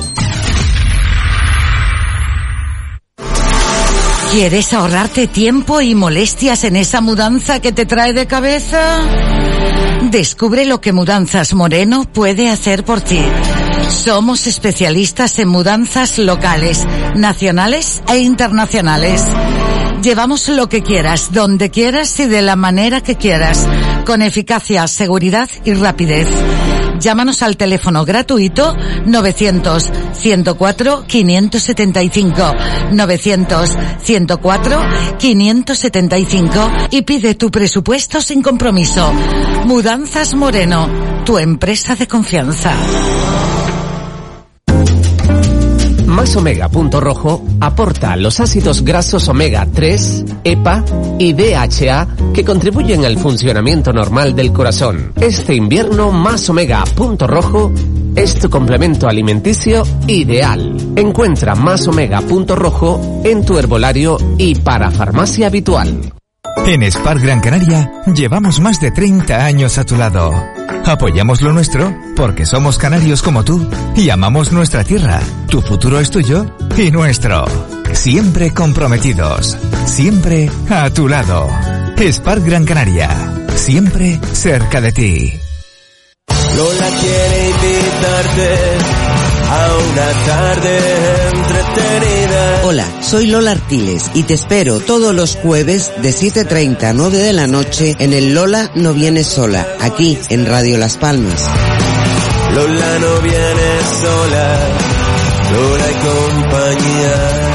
¿Quieres ahorrarte tiempo y molestias en esa mudanza que te trae de cabeza? Descubre lo que Mudanzas Moreno puede hacer por ti. Somos especialistas en mudanzas locales, nacionales e internacionales. Llevamos lo que quieras, donde quieras y de la manera que quieras, con eficacia, seguridad y rapidez. Llámanos al teléfono gratuito 900 104 575 900 104 575 y pide tu presupuesto sin compromiso. Mudanzas Moreno, tu empresa de confianza. Más Omega Punto Rojo aporta los ácidos grasos omega 3, EPA y DHA que contribuyen al funcionamiento normal del corazón. Este invierno Más Omega Punto Rojo es tu complemento alimenticio ideal. Encuentra Más Omega Punto Rojo en tu herbolario y para farmacia habitual. En Spark Gran Canaria llevamos más de 30 años a tu lado. Apoyamos lo nuestro porque somos canarios como tú y amamos nuestra tierra. Tu futuro es tuyo y nuestro. Siempre comprometidos. Siempre a tu lado. Spark Gran Canaria. Siempre cerca de ti. Lola quiere a una tarde entretenida. Hola, soy Lola Artiles y te espero todos los jueves de 7.30 a 9 de la noche en el Lola no viene sola, aquí en Radio Las Palmas. Lola no viene sola, Lola y compañía.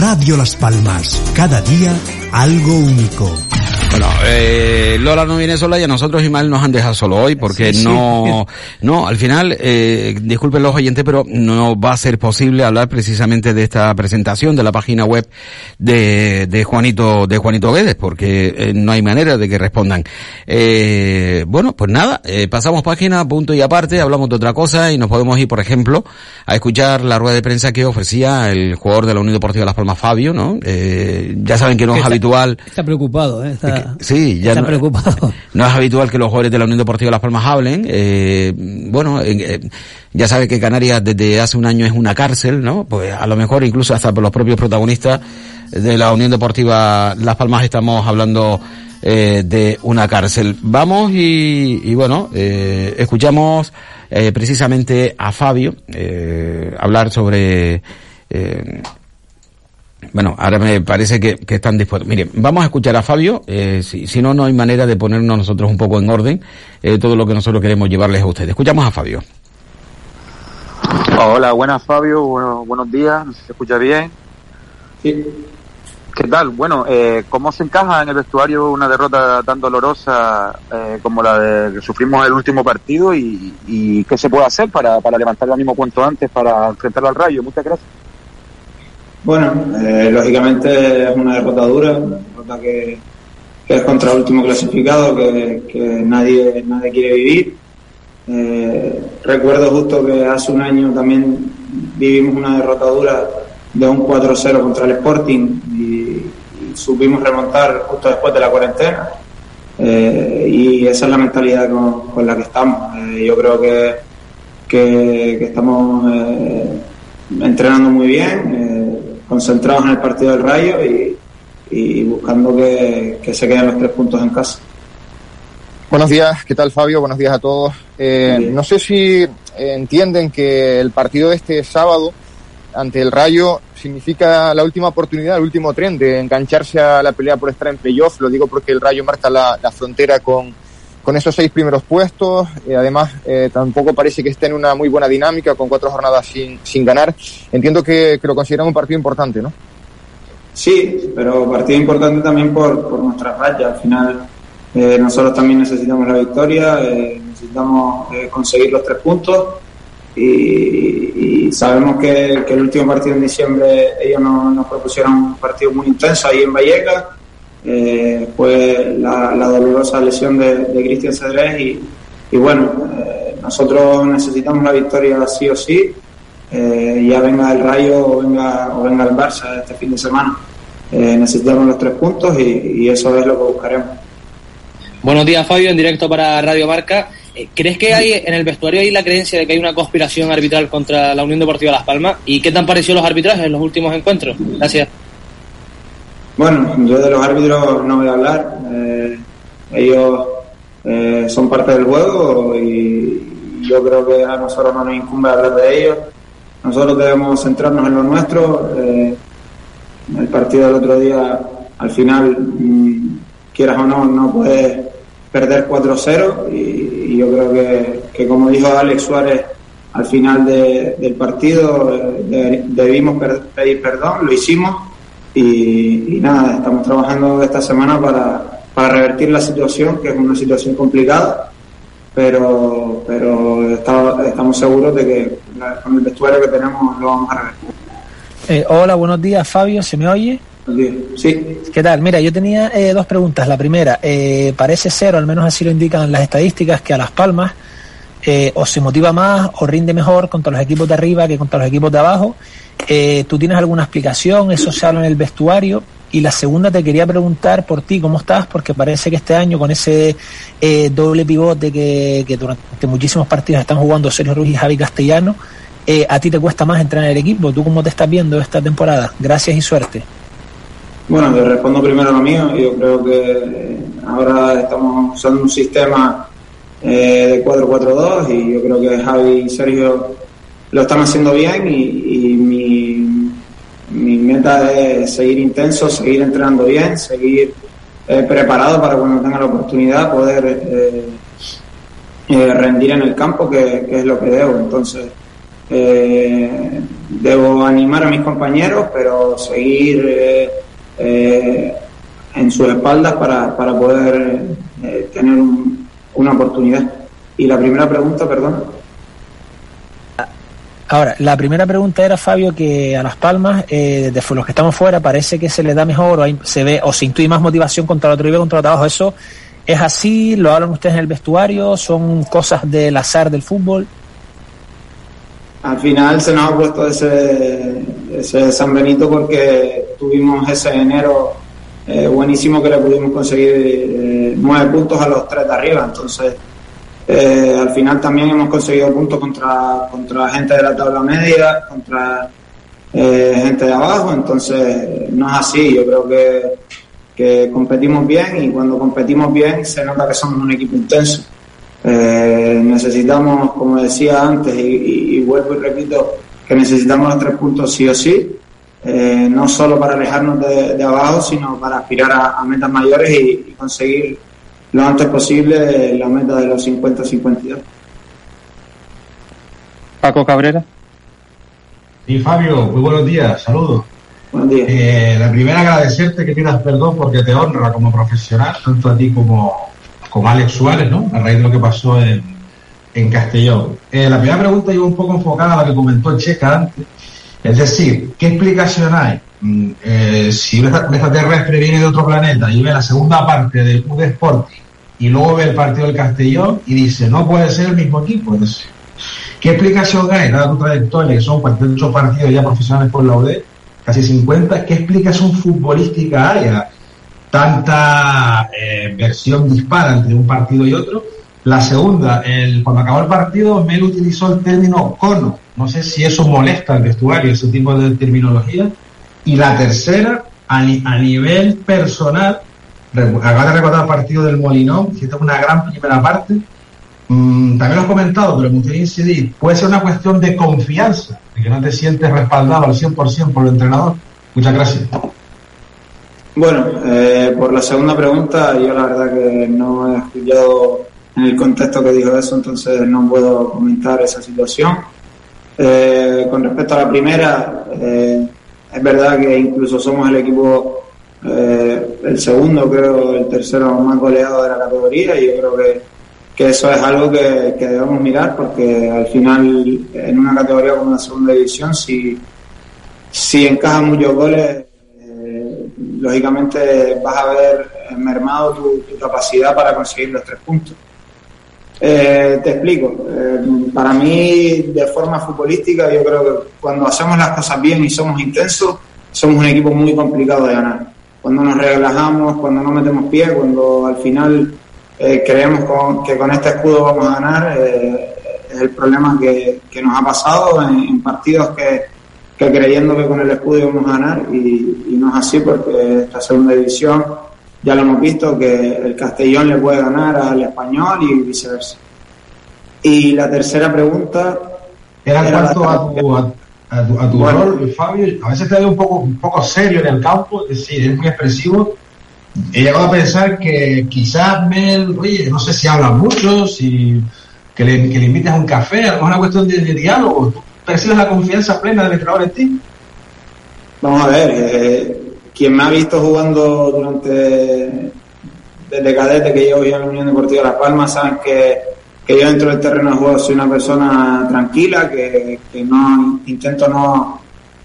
Radio Las Palmas. Cada día algo único. Bueno, eh, Lola no viene sola y a nosotros Ismael nos han dejado solo hoy porque Sí, sí. no, no, al final, eh, disculpen los oyentes, pero no va a ser posible hablar precisamente de esta presentación de la página web de, de Juanito, de Juanito Guedes porque eh, no hay manera de que respondan. Eh, bueno, pues nada, eh, pasamos página, punto y aparte, hablamos de otra cosa y nos podemos ir, por ejemplo, a escuchar la rueda de prensa que ofrecía el jugador de la Unión Deportiva Las Palmas, Fabio, ¿no? Eh, ya saben que no es está- habitual. Está preocupado, ¿eh? Está, Sí, ya está no, preocupado. no es habitual que los jugadores de la Unión Deportiva Las Palmas hablen. Eh, bueno, eh, eh, ya sabe que Canarias desde hace un año es una cárcel, ¿no? Pues a lo mejor incluso hasta por los propios protagonistas de la Unión Deportiva Las Palmas estamos hablando eh, de una cárcel. Vamos y, y bueno, eh, escuchamos eh, precisamente a Fabio eh, hablar sobre... bueno, ahora me parece que, que están dispuestos. Miren, vamos a escuchar a Fabio. eh, si, si no, no hay manera de ponernos nosotros un poco en orden eh, todo lo que nosotros queremos llevarles a ustedes. Escuchamos a Fabio. Hola, buenas Fabio, bueno, buenos días, ¿se escucha bien? ¿Qué tal? Bueno, eh, ¿cómo se encaja en el vestuario una derrota tan dolorosa eh, como la de que sufrimos en el último partido y, y qué se puede hacer para, para levantar el ánimo cuanto antes para enfrentarlo al Rayo? Muchas gracias. Bueno, eh, lógicamente es una derrota dura, una derrota que, es contra el último clasificado, que, nadie, nadie quiere vivir. Eh, recuerdo justo que hace un año también vivimos una derrota dura de un 4-0 contra el Sporting y, supimos remontar justo después de la cuarentena. Eh, y esa es la mentalidad con, la que estamos. Yo creo que, que, estamos entrenando muy bien, concentrados en el partido del Rayo y, y buscando que, que se queden los tres puntos en casa. Buenos días, ¿qué tal Fabio? Buenos días a todos. Eh, no sé si eh, entienden que el partido de este sábado ante el Rayo significa la última oportunidad, el último tren de engancharse a la pelea por estar en playoff. Lo digo porque el Rayo marca la, la frontera con, con esos seis primeros puestos. Eh, además, eh, tampoco parece que esté en una muy buena dinámica con cuatro jornadas sin, sin ganar. Entiendo que, que lo consideran un partido importante, ¿no? Sí, pero partido importante también por, por nuestra raya. Al final, eh, nosotros también necesitamos la victoria, eh, necesitamos eh, conseguir los tres puntos y, y sabemos que, que el último partido en diciembre ellos nos, nos propusieron un partido muy intenso ahí en Vallecas. Eh, fue la, dolorosa lesión de, Cristian Cedrés y, bueno, eh, nosotros necesitamos la victoria sí o sí, eh, ya venga el Rayo o venga, o venga el Barça este fin de semana. Eh, necesitamos los tres puntos y, eso es lo que buscaremos. Buenos días, Fabio, en directo para Radio Marca. ¿Crees que hay en el vestuario hay la creencia de que hay una conspiración arbitral contra la Unión Deportiva Las Palmas? ¿Y qué te han parecido los arbitrajes en los últimos encuentros? Gracias. Bueno, yo de los árbitros no voy a hablar. Eh, ellos eh, son parte del juego y yo creo que a nosotros no nos incumbe hablar de ellos. Nosotros debemos centrarnos en lo nuestro. Eh, el partido del otro día, al final, mm, quieras o no, no puedes perder 4-0 y, y yo creo que, que, como dijo Alex Suárez al final de- del partido, eh, de- debimos pedir perdón, lo hicimos y, y nada, estamos trabajando esta semana para, para revertir la situación, que es una situación complicada, pero, pero está- estamos seguros de que la- con el vestuario que tenemos lo vamos a revertir. Eh, hola, buenos días, Fabio. ¿Se me oye? Sí. ¿Qué tal? Mira, yo tenía eh, dos preguntas. La primera, eh, parece ser, o al menos así lo indican las estadísticas, que a Las Palmas eh, o se motiva más o rinde mejor contra los equipos de arriba que contra los equipos de abajo. Eh, ¿Tú tienes alguna explicación? ¿Eso se habla en el vestuario? Y la segunda te quería preguntar por ti, ¿cómo estás? Porque parece que este año con ese eh, doble pivote que, durante muchísimos partidos están jugando Sergio Ruiz y Javi Castellano, eh, a ti te cuesta más entrar en el equipo. ¿Tú cómo te estás viendo esta temporada? Gracias y suerte. Bueno, te respondo primero lo mío. Yo creo que eh, ahora estamos usando un sistema eh, de 4-4-2 y yo creo que Javi y Sergio lo están haciendo bien y, mi, mi meta es seguir intenso, seguir entrenando bien, seguir eh, preparado para cuando tenga la oportunidad poder eh, eh, rendir en el campo, que, es lo que debo. Entonces, eh, debo animar a mis compañeros, pero seguir eh, en sus espaldas para, para poder tener un- una oportunidad. Y la primera pregunta, perdón. Ahora, la primera pregunta era, Fabio, que a Las Palmas, eh, de los que estamos fuera, parece que se le da mejor o hay- se ve o se intuye más motivación contra el otro nivel, contra el trabajo. ¿Eso es así? ¿Lo hablan ustedes en el vestuario? ¿Son cosas del azar del fútbol? Al final se nos ha puesto ese, ese San Benito porque tuvimos ese enero eh, buenísimo que le pudimos conseguir eh, nueve puntos a los tres de arriba. Entonces, eh, al final también hemos conseguido puntos contra, contra gente de la tabla media, contra eh, gente de abajo. Entonces, no es así. Yo creo que, que competimos bien y cuando competimos bien se nota que somos un equipo intenso. Eh, necesitamos, como decía antes, y, vuelvo y repito, que necesitamos los tres puntos sí o sí, eh, no solo para alejarnos de, de abajo, sino para aspirar a, a metas mayores y, y conseguir lo antes posible la meta de los 50-52. Paco Cabrera. Y Fabio, muy buenos días, saludos. Buenos días. Eh, la primera, agradecerte que pidas perdón porque te honra como profesional, tanto a ti como, como a Alex Suárez, ¿no? A raíz de lo que pasó en, en Castellón. Eh, la primera pregunta iba un poco enfocada a la que comentó Checa antes. Es decir, ¿qué explicación hay? Mm, eh, si un extra- un extraterrestre viene de otro planeta y ve la segunda parte del UD Sporting y luego ve el partido del Castellón y dice, no puede ser el mismo equipo. ¿Qué explicación hay, dada tu trayectoria, que son 48 partidos ya profesionales por la UD, casi 50, qué explicación futbolística hay a tanta eh, versión dispara entre un partido y otro? La segunda, el, cuando acabó el partido, Mel utilizó el término cono. No sé si eso molesta al vestuario, ese tipo de terminología. Y la tercera, a, ni- a nivel personal, acabo de recordar el partido del Molinón, que es una gran primera parte, Mm, también lo has comentado, pero me gustaría incidir, puede ser una cuestión de confianza, de que no te sientes respaldado al 100% por el entrenador. Muchas gracias. Bueno, eh, por la segunda pregunta, yo la verdad que no he escuchado en el contexto que dijo eso, entonces no puedo comentar esa situación. Eh, con respecto a la primera, eh, es verdad que incluso somos el equipo, eh, el segundo, creo, el tercero más goleado de la categoría, y yo creo que, que eso es algo que, debemos mirar, porque al final, en una categoría como la segunda división, si, si encajan muchos goles, eh, lógicamente vas a ver mermado tu capacidad para conseguir los tres puntos. Eh, te explico. Eh, para mí, de forma futbolística, yo creo que cuando hacemos las cosas bien y somos intensos, somos un equipo muy complicado de ganar. Cuando nos relajamos, cuando no metemos pie, cuando al final eh, creemos con- que con este escudo vamos a ganar, eh, es el problema que, que nos ha pasado en, en partidos que, que creyendo que con el escudo íbamos a ganar y, y no es así porque esta segunda división ya lo hemos visto que el Castellón le puede ganar al español y viceversa. Y la tercera pregunta Era era cuanto a tu, a, a tu, a tu Bueno. rol, Fabio. A veces te veo un poco, un poco serio en el campo, es decir, eres muy expresivo. He llegado a pensar que quizás Mel, oye, no sé si habla mucho, si que le, que le invites a un café, a lo mejor es una cuestión de, de diálogo. ¿Tú percibes la confianza plena del entrenador en ti? Vamos a ver, eh, quien me ha visto jugando durante desde cadete que llevo yo en la Unión Deportiva Las Palmas saben que, que yo dentro del terreno de juego soy una persona tranquila, que, que no intento no,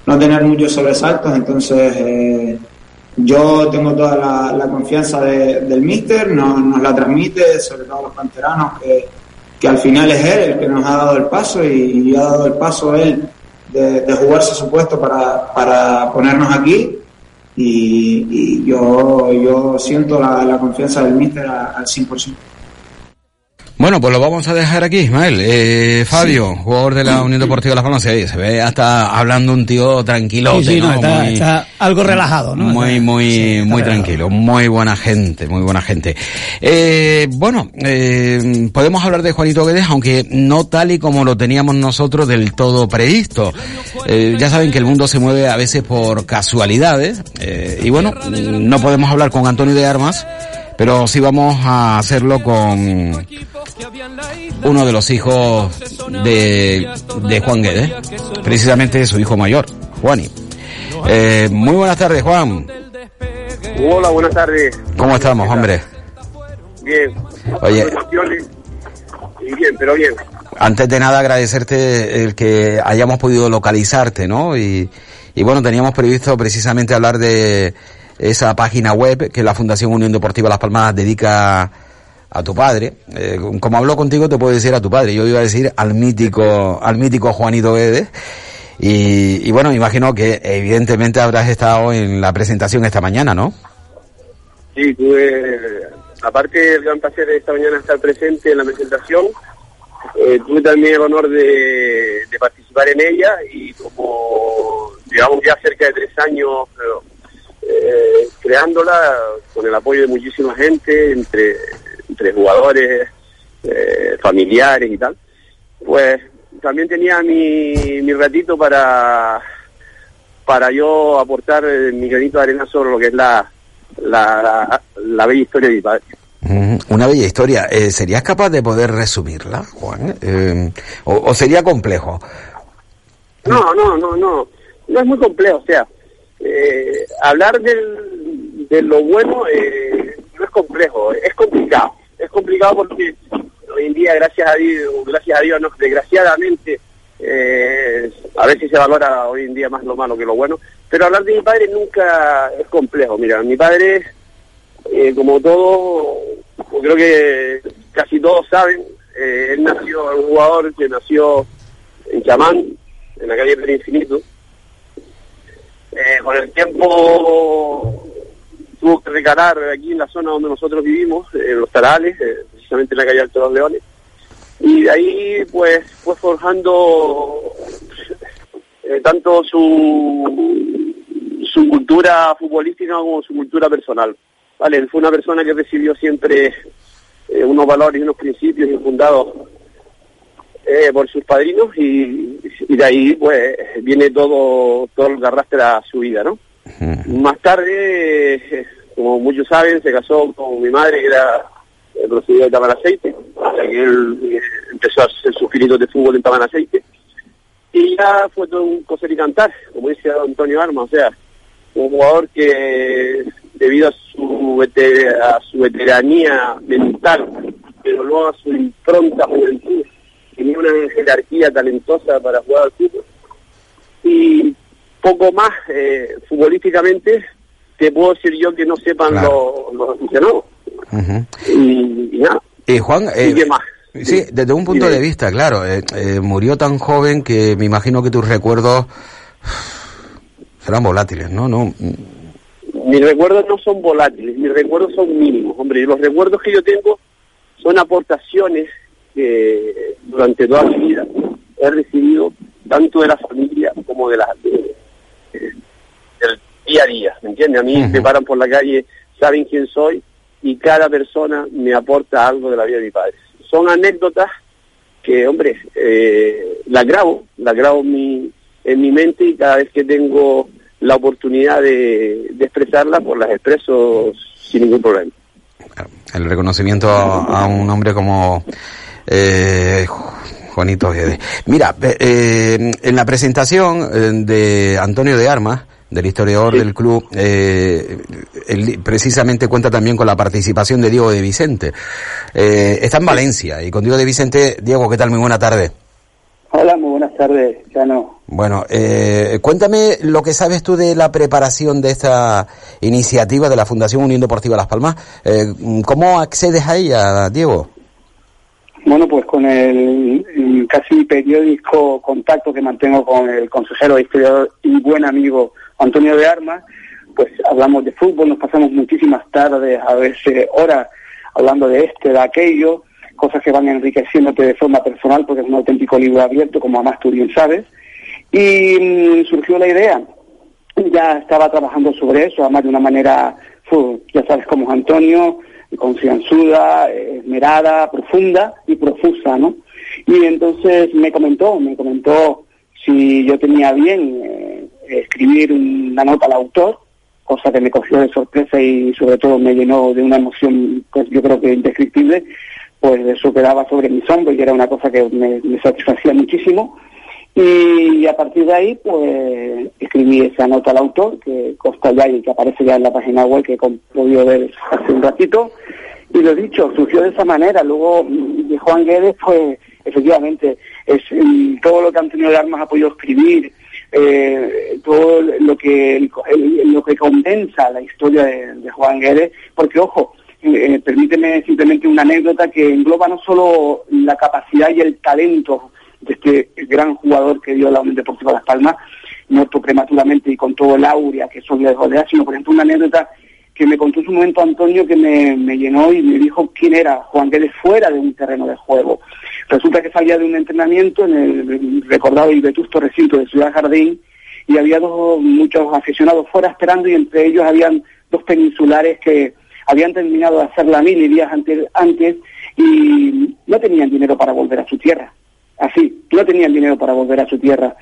no tener muchos sobresaltos, entonces eh, yo tengo toda la, confianza de- del míster, no- nos la transmite, sobre todo a los canteranos, que, que al final es él el que nos ha dado el paso y, ha dado el paso él de, de jugarse su puesto para, para ponernos aquí y, y yo, yo siento la, la confianza del míster al 100%. Bueno, pues lo vamos a dejar aquí, Ismael. Eh, Fabio, jugador de la Unión Deportiva Las Palmas, se, se ve hasta hablando un tío tranquilote, Sí, sí, no, ¿no? está, Muy- está algo relajado, ¿no? Muy, muy, muy tranquilo, muy buena gente, muy buena gente. Eh, bueno, eh, podemos hablar de Juanito Guedes, aunque no tal y como lo teníamos nosotros del todo previsto. Eh, ya saben que el mundo se mueve a veces por casualidades, eh, y bueno, no podemos hablar con Antonio de Armas, pero sí vamos a hacerlo con uno de los hijos de, de Juan Guedes, precisamente su hijo mayor, Juani. Eh, muy buenas tardes, Juan. Hola, buenas tardes. ¿Cómo estamos, hombre? Bien. Oye. Bien, pero bien. Antes de nada, agradecerte el que hayamos podido localizarte, ¿no? Y, y bueno, teníamos previsto precisamente hablar de esa página web que la Fundación Unión Deportiva Las Palmas dedica a tu padre. Eh, como hablo contigo, te puedo decir a tu padre. Yo iba a decir al mítico, al mítico Juanito Guedes. Y, y bueno, imagino que evidentemente habrás estado en la presentación esta mañana, ¿no? Sí, tuve, aparte del gran placer de esta mañana estar presente en la presentación, eh, tuve también el honor de, de participar en ella y como llevamos ya cerca de tres años eh, creándola con el apoyo de muchísima gente, entre, entre jugadores, eh, familiares y tal, pues también tenía mi, mi ratito para para yo aportar eh, mi granito de arena sobre lo que es la, la, la, la bella historia de mi padre. Una bella historia. Eh, ¿Serías capaz de poder resumirla, Juan? Eh, o, o sería complejo? No, no, no, no. No es muy complejo. O sea, eh, hablar del, de lo bueno eh, no es complejo, es complicado. Es complicado porque hoy en día, gracias a Dios, gracias a Dios, desgraciadamente, eh, a veces se valora hoy en día más lo malo que lo bueno. Pero hablar de mi padre nunca es complejo. Mira, mi padre, eh, como todo, creo que casi todos saben, eh, él nació, un jugador que nació en Chamán, en la calle del Infinito. Eh, con el tiempo tuvo que recalar aquí en la zona donde nosotros vivimos, en los Tarales, eh, precisamente en la calle Alto de los Leones. Y de ahí pues fue forjando eh, tanto su, su cultura futbolística como su cultura personal. Vale, fue una persona que recibió siempre eh, unos valores y unos principios infundados por sus padrinos y, de ahí pues viene todo todo lo que arrastra su vida, ¿no? Más tarde, eh, como muchos saben, se casó con mi madre que era eh, procedida de Tamaraceite, o sea que él eh, empezó a hacer sus filitos de fútbol en Tamaraceite y ya fue todo un coser y cantar, como dice Antonio Arma, o sea, un jugador que debido a su, a su veteranía mental, pero luego a su impronta juventud, tenía una jerarquía talentosa para jugar al fútbol. Y poco más, eh, futbolísticamente, te puedo decir yo que no sepan Claro. los los aficionados. Y, y nada. Y Juan, ¿Y eh, qué más? sí, desde un punto de vista, claro, eh, eh, murió tan joven que me imagino que tus recuerdos serán volátiles, ¿no? no Mis recuerdos no son volátiles, mis recuerdos son mínimos, hombre. Los recuerdos que yo tengo son aportaciones que durante toda mi vida he recibido tanto de la familia como de la de- del día a día, ¿me entiendes? A mí me paran por la calle, saben quién soy y cada persona me aporta algo de la vida de mi padre. Son anécdotas que, hombre, eh, las grabo, las grabo en mi, en mi mente y cada vez que tengo la oportunidad de, de expresarlas, pues las expreso sin ningún problema. el reconocimiento a, a un hombre como eh, Juanito Guedes. Mira, eh, eh, en la presentación eh, de Antonio de Armas, del historiador del club, eh, él precisamente cuenta también con la participación de Diego de Vicente. Eh, está en Valencia y con Diego de Vicente, Diego, ¿qué tal? Muy buena tarde. Hola, muy buenas tardes, Chano. Bueno, eh, cuéntame lo que sabes tú de la preparación de esta iniciativa de la Fundación Unión Deportiva Las Palmas. Eh, ¿Cómo accedes a ella, Diego? Bueno, pues con el, casi periódico contacto que mantengo con el consejero historiador y buen amigo Antonio de Armas, pues hablamos de fútbol, nos pasamos muchísimas tardes, a veces horas, hablando de este, de aquello, cosas que van enriqueciéndote de forma personal, porque es un auténtico libro abierto, como además tú bien sabes. Y mm, surgió la idea, ya estaba trabajando sobre eso, además de una manera, ya sabes cómo es Antonio, confianzuda, esmerada, profunda y profusa, ¿no? Y entonces me comentó, me comentó si yo tenía bien eh, escribir una nota al autor, cosa que me cogió de sorpresa y sobre todo me llenó de una emoción, pues yo creo que indescriptible, pues eso quedaba sobre mis hombros y era una cosa que me satisfacía muchísimo. Y a partir de ahí, pues escribí esa nota al autor, que consta ya y que aparece ya en la página web que he ver hace un ratito. Y lo dicho, surgió de esa manera. Luego, de Juan Guedes, pues efectivamente, es mm, todo lo que Antonio de Armas ha podido escribir, eh, todo lo que lo que condensa la historia de, de Juan Guedes, porque ojo, eh, permíteme simplemente una anécdota que engloba no solo la capacidad y el talento de este gran jugador que dio la Unión Deportiva Las Palmas, muerto prematuramente y con todo el aurea que eso le dar, sino por ejemplo una anécdota que me contó en su momento Antonio que me, me llenó y me dijo quién era Juan Guedes fuera de un terreno de juego. Resulta que salía de un entrenamiento en el recordado y vetusto recinto de Ciudad Jardín y había dos, muchos aficionados fuera esperando y entre ellos habían dos peninsulares que habían terminado de hacer la mil y días antes, antes y no tenían dinero para volver a su tierra. Así, no tenían dinero para volver a su tierra.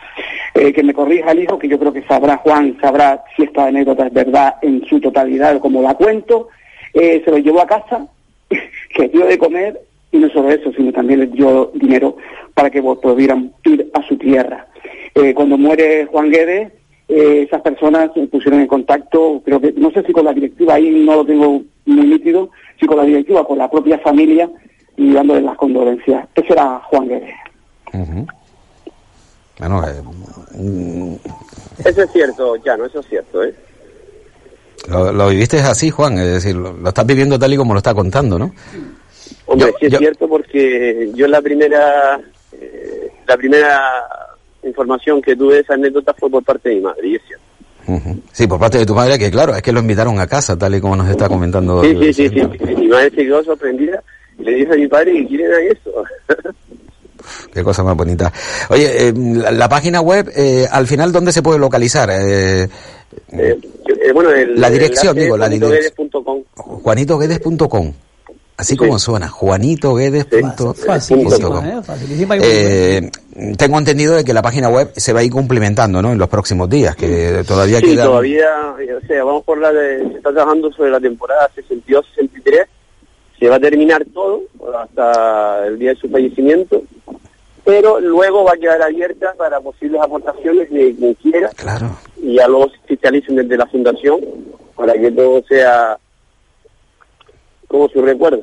Eh, que me corrija el hijo, que yo creo que sabrá Juan, sabrá si esta anécdota es verdad en su totalidad, como la cuento. Eh, se lo llevó a casa, que dio de comer, y no solo eso, sino también les dio dinero para que pudieran ir a su tierra. Eh, cuando muere Juan Guedes, esas personas se pusieron en contacto, creo que, no sé si con la directiva, ahí no lo tengo muy nítido, si con la directiva, con la propia familia, y dándoles las condolencias. Ese era Juan Guedes. Bueno, eh, Eso es cierto, Llano, eso es cierto, ¿eh? lo, lo viviste así, Juan, es decir, lo, lo estás viviendo tal y como lo está contando, ¿no? Hombre, sí es cierto porque yo la primera eh, la primera información que tuve de esa anécdota fue por parte de mi madre, y es cierto. Sí, por parte de tu madre, que claro, es que lo invitaron a casa, tal y como nos está comentando. Sí, el sí, sí, sí. Mi madre se quedó sorprendida y le dije a mi padre que quién era eso. Qué cosa más bonita. Oye, eh, la, la página web, eh, al final, ¿dónde se puede localizar? Eh, Eh, bueno, el, La dirección, el digo, la dirección. juanitoguedes.com. Así como suena, juanitoguedes.com. ¿eh? Eh, tengo entendido de que la página web se va a ir complementando, ¿no? En los próximos días, que todavía Sí, queda. todavía, eh, o sea, vamos por la de, se está trabajando sobre la temporada 62-63, se va a terminar todo hasta el día de su fallecimiento, pero luego va a quedar abierta para posibles aportaciones de quien quiera, Claro. y ya luego se fiscalicen desde la fundación para que todo sea como su recuerdo.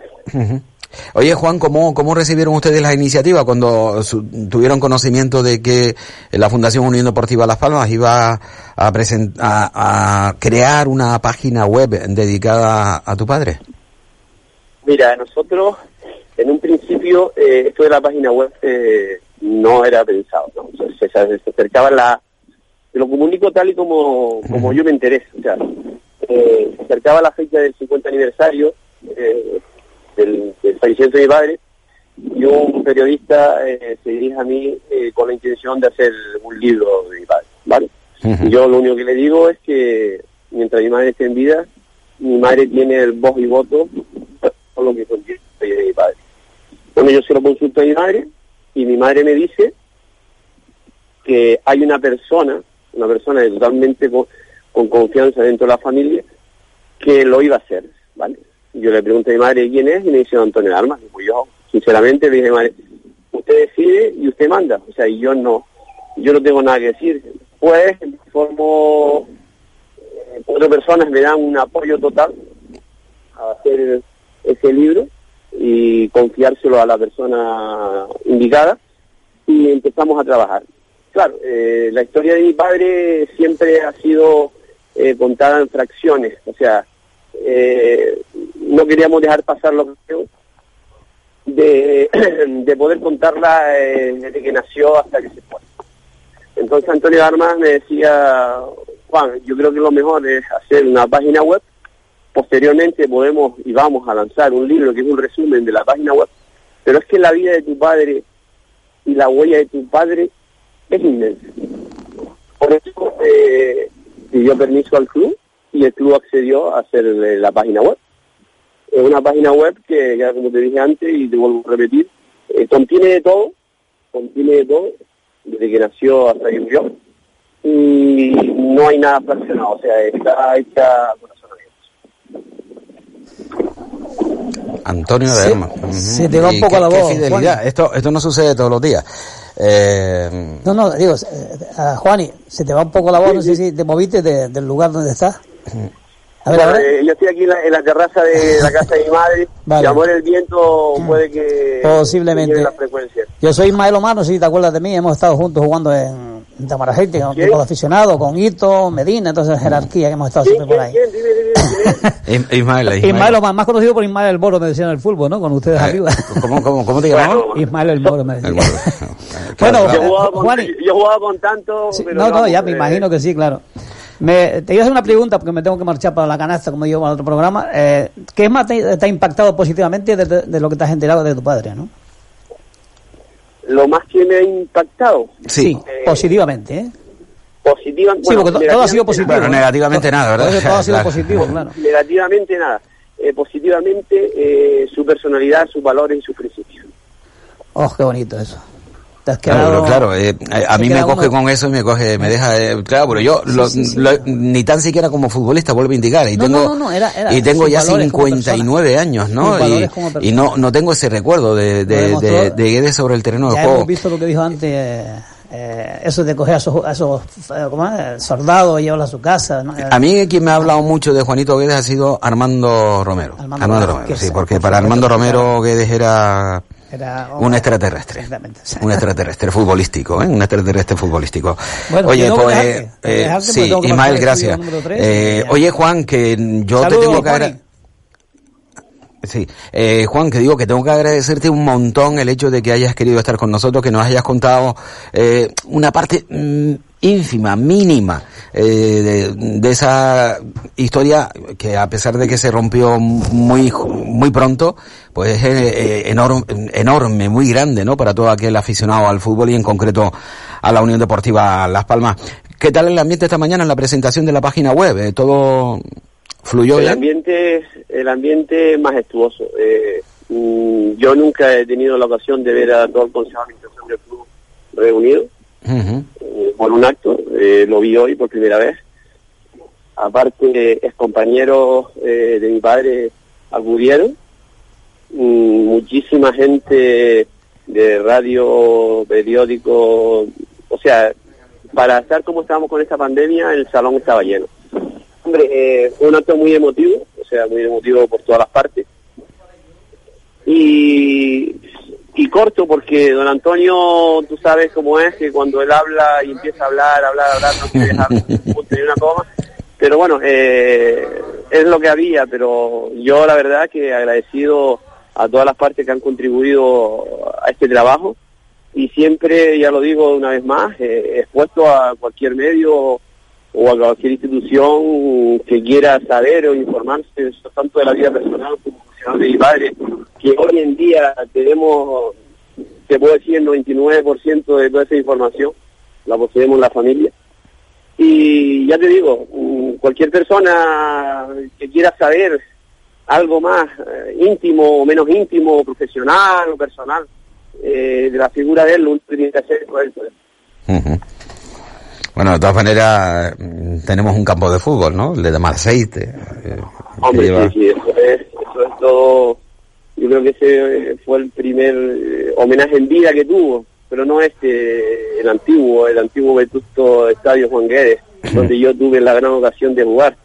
Oye, Juan, ¿cómo, ¿cómo recibieron ustedes la iniciativa cuando su- tuvieron conocimiento de que la Fundación Unión Deportiva Las Palmas iba a, present- a, a crear una página web dedicada a tu padre? Mira, nosotros en un principio eh, esto de la página web eh, no era pensado, ¿no? O sea, se, acercaba la... Te lo comunico tal y como, como yo me interesa, o sea, eh, se acercaba la fecha del 50 aniversario del, del fallecimiento de mi padre y un periodista se dirige a mí con la intención de hacer un libro de mi padre, ¿vale? Y Yo lo único que le digo es que mientras mi madre esté en vida, mi madre tiene el voz y voto por lo que contiene de mi padre. Bueno, yo se lo consulto a mi madre y mi madre me dice que hay una persona, una persona totalmente con, con confianza dentro de la familia, que lo iba a hacer, ¿vale? Yo le pregunto a mi madre quién es y me dice Antonio Armas. Pues yo, sinceramente, le dije, madre, usted decide y usted manda. O sea, y yo no, yo no tengo nada que decir. Pues, formo, eh, cuatro personas me dan un apoyo total a hacer ese libro y confiárselo a la persona indicada y empezamos a trabajar. Claro, eh, la historia de mi padre siempre ha sido eh, contada en fracciones, o sea, eh, no queríamos dejar pasar la ocasión de, de poder contarla desde que nació hasta que se fue. Entonces Antonio Armas me decía, Juan, yo creo que lo mejor es hacer una página web, posteriormente podemos y vamos a lanzar un libro que es un resumen de la página web, Pero es que la vida de tu padre y la huella de tu padre es inmensa. Por eso eh, pidió permiso al club y el club accedió a hacer eh, la página web. Es una página web que, ya como te dije antes y te vuelvo a repetir, eh, contiene de todo, contiene de todo, desde que nació hasta que murió, y no hay nada fraccionado, o sea, está hecha Antonio de Se- Herma. se te va un poco qué- la qué voz, fidelidad. Esto, esto no sucede todos los días. Eh, No, no, digo, eh, Juani, se te va un poco la voz, no sé si te moviste de- del lugar donde estás. A ver, a Bueno, ver. eh, yo estoy aquí en la, en la terraza de la casa de mi madre, Vale. y amor el viento puede que Posiblemente. que lleve la frecuencia. Yo soy Ismael Omar, no sé si te acuerdas de mí, hemos estado juntos jugando en, en Tamarajete, con un equipo de aficionados, con Hito, Medina, entonces jerarquía que hemos estado siempre por ahí. Is- Ismael, Ismael. Ismael Omar, más conocido por Ismael el Boro, me decían en el fútbol, ¿no? Con ustedes Eh, arriba. ¿Cómo, cómo, cómo te llamamos? Ismael el Boro, me decían. Bueno, Bueno, yo jugaba con, Juani. yo jugaba con tanto, pero No, no, ya me imagino que sí, claro. Me, te iba a hacer una pregunta porque me tengo que marchar para la canasta, como digo, para otro programa. Eh, ¿Qué más te, te ha impactado positivamente de, de- de lo que te has enterado de tu padre, no? Lo más que me ha impactado. Sí, positivamente, ¿eh? Positiva, Sí, porque to- todo ha sido positivo. Bueno, ¿no? negativamente nada, ¿verdad? Todo ha sido Claro. positivo, claro. Negativamente nada. Eh, positivamente eh, su personalidad, sus valores y sus principios. Oh, qué bonito eso. Te has Claro, quedado... pero claro, eh, a mí me coge uno- con eso y me coge, me deja, eh, claro, pero yo Sí, lo- sí, sí. lo- ni tan siquiera como futbolista vuelvo a indicar y No, tengo no, no, era- era y tengo ya valores como 59 años, ¿no? Y, y no no tengo ese recuerdo de de, de, de Guedes sobre el terreno de Ya juego. hemos visto lo que dijo antes, eh, eh, eso de coger a esos, a esos eh, ¿cómo es? soldados y llevarlos a su casa. ¿no? A mí quien me ha hablado mucho de Juanito Guedes ha sido Armando Romero. Armando Armando, Romero, sí, porque por para Armando Romero Guedes era Era un extraterrestre. Exactamente. Un extraterrestre futbolístico, ¿eh? Un extraterrestre futbolístico. Bueno, oye, pues, eh, porque sí, Ismael, gracias. estudio número tres Eh, y ya. oye, Juan, que yo Saludos, te tengo que Juani. agra- Sí, eh, Juan, que digo que tengo que agradecerte un montón el hecho de que hayas querido estar con nosotros, que nos hayas contado eh, una parte mm, ínfima, mínima eh, de, de esa historia que a pesar de que se rompió muy muy pronto, pues es eh, enorme, enorme, muy grande, ¿no? Para todo aquel aficionado al fútbol y en concreto a la Unión Deportiva Las Palmas. ¿Qué tal el ambiente esta mañana en la presentación de la página web? Eh, ¿Todo fluyó El bien? ambiente, el ambiente es majestuoso. Eh, mm, yo nunca he tenido la ocasión de ver a todo el Consejo de Administración del club reunido Eh, por un acto. Eh, lo vi hoy por primera vez. Aparte, ex compañeros eh, de mi padre acudieron. Mm, muchísima gente de radio, periódico, o sea, para estar como estábamos con esta pandemia, el salón estaba lleno. Hombre, fue un acto muy emotivo, o sea, muy emotivo por todas las partes. Y corto porque don Antonio, tú sabes cómo es, que cuando él habla y empieza a hablar, hablar, hablar, no quiere dejar un punto ni una coma. Pero bueno, eh, es lo que había, pero yo la verdad que agradecido a todas las partes que han contribuido a este trabajo y siempre, ya lo digo una vez más, eh, expuesto a cualquier medio o a cualquier institución que quiera saber o informarse tanto de la vida personal como profesional de mi padre, que hoy en día tenemos, te puedo decir, el 99% de toda esa información, la poseemos la familia. Y ya te digo, mm, cualquier persona que quiera saber algo más eh, íntimo o menos íntimo, profesional o personal, eh, de la figura de él, lo único que tiene que hacer es poder-. Bueno, de todas maneras, mm, tenemos un campo de fútbol, ¿no? El de Damarceite. eh, que Hombre, lleva- sí, sí, eso es, eso es todo. Yo creo que ese eh, fue el primer eh, homenaje en vida que tuvo, pero no este, el antiguo, el antiguo vetusto Estadio Juan Guedes, donde yo tuve la gran ocasión de jugar.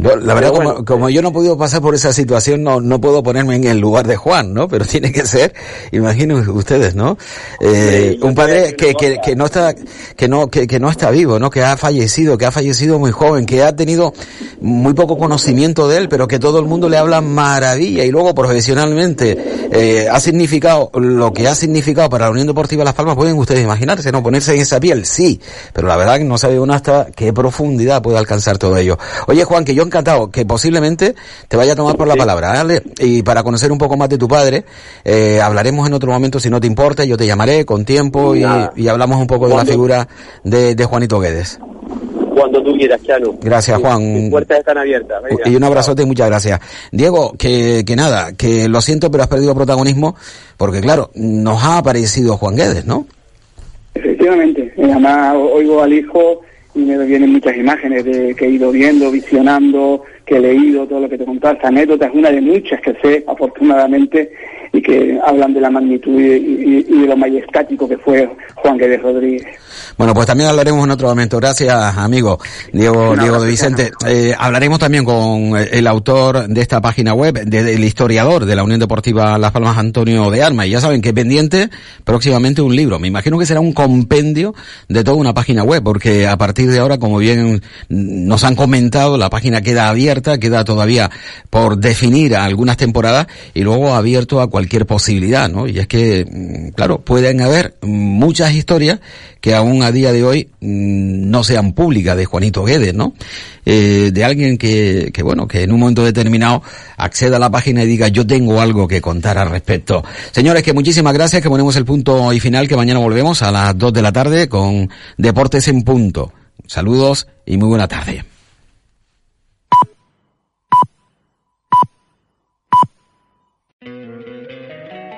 Yo, la verdad, bueno, como, como yo no he podido pasar por esa situación, no, no puedo ponerme en el lugar de Juan, ¿no? Pero tiene que ser, imagino ustedes, ¿no? Eh, un padre que, que, que no está, que no, que, que no está vivo, ¿no? Que ha fallecido, que ha fallecido muy joven, que ha tenido muy poco conocimiento de él, pero que todo el mundo le habla maravilla y luego profesionalmente eh, ha significado lo que ha significado para la Unión Deportiva Las Palmas. Pueden ustedes imaginarse, ¿no? Ponerse en esa piel, sí, pero la verdad que no sabe uno hasta qué profundidad puede alcanzar todo ello. Oye, Juan, que yo encantado, que posiblemente te vaya a tomar por la palabra, ¿vale? Y para conocer un poco más de tu padre, eh, hablaremos en otro momento, si no te importa, yo te llamaré con tiempo y, y hablamos un poco de la figura de, de Juanito Guedes. Cuando tú quieras, Chano. Gracias, Juan. Mis puertas están abiertas. venga. Y un abrazote y muchas gracias. Diego, que, que nada, que lo siento, pero has perdido protagonismo, porque claro, nos ha aparecido Juan Guedes, ¿no? Efectivamente, eh, además oigo al hijo y me vienen muchas imágenes de que he ido viendo, visionando, que he leído, todo lo que te contaba. Esta anécdota es una de muchas que sé, afortunadamente, y que hablan de la magnitud y, y- y de lo majestático que fue Juan Guedes Rodríguez. Bueno, pues también hablaremos en otro momento. Gracias, amigo Diego, Diego de Vicente. Eh, hablaremos también con el autor de esta página web, de- del historiador de la Unión Deportiva Las Palmas, Antonio de Arma. Y ya saben que pendiente próximamente un libro. Me imagino que será un compendio de toda una página web, porque a partir de ahora, como bien nos han comentado, la página queda abierta, queda todavía por definir algunas temporadas y luego abierto a cualquier posibilidad, ¿no? Y es que, mm, claro, pueden haber muchas historias que aún a día de hoy mm, no sean públicas de Juanito Guedes, ¿no? Eh, de alguien que, que, bueno, que en un momento determinado acceda a la página y diga yo tengo algo que contar al respecto. Señores, que muchísimas gracias, que ponemos el punto y final, que mañana volvemos a las 2 de la tarde con Deportes en Punto. Saludos y muy buena tarde.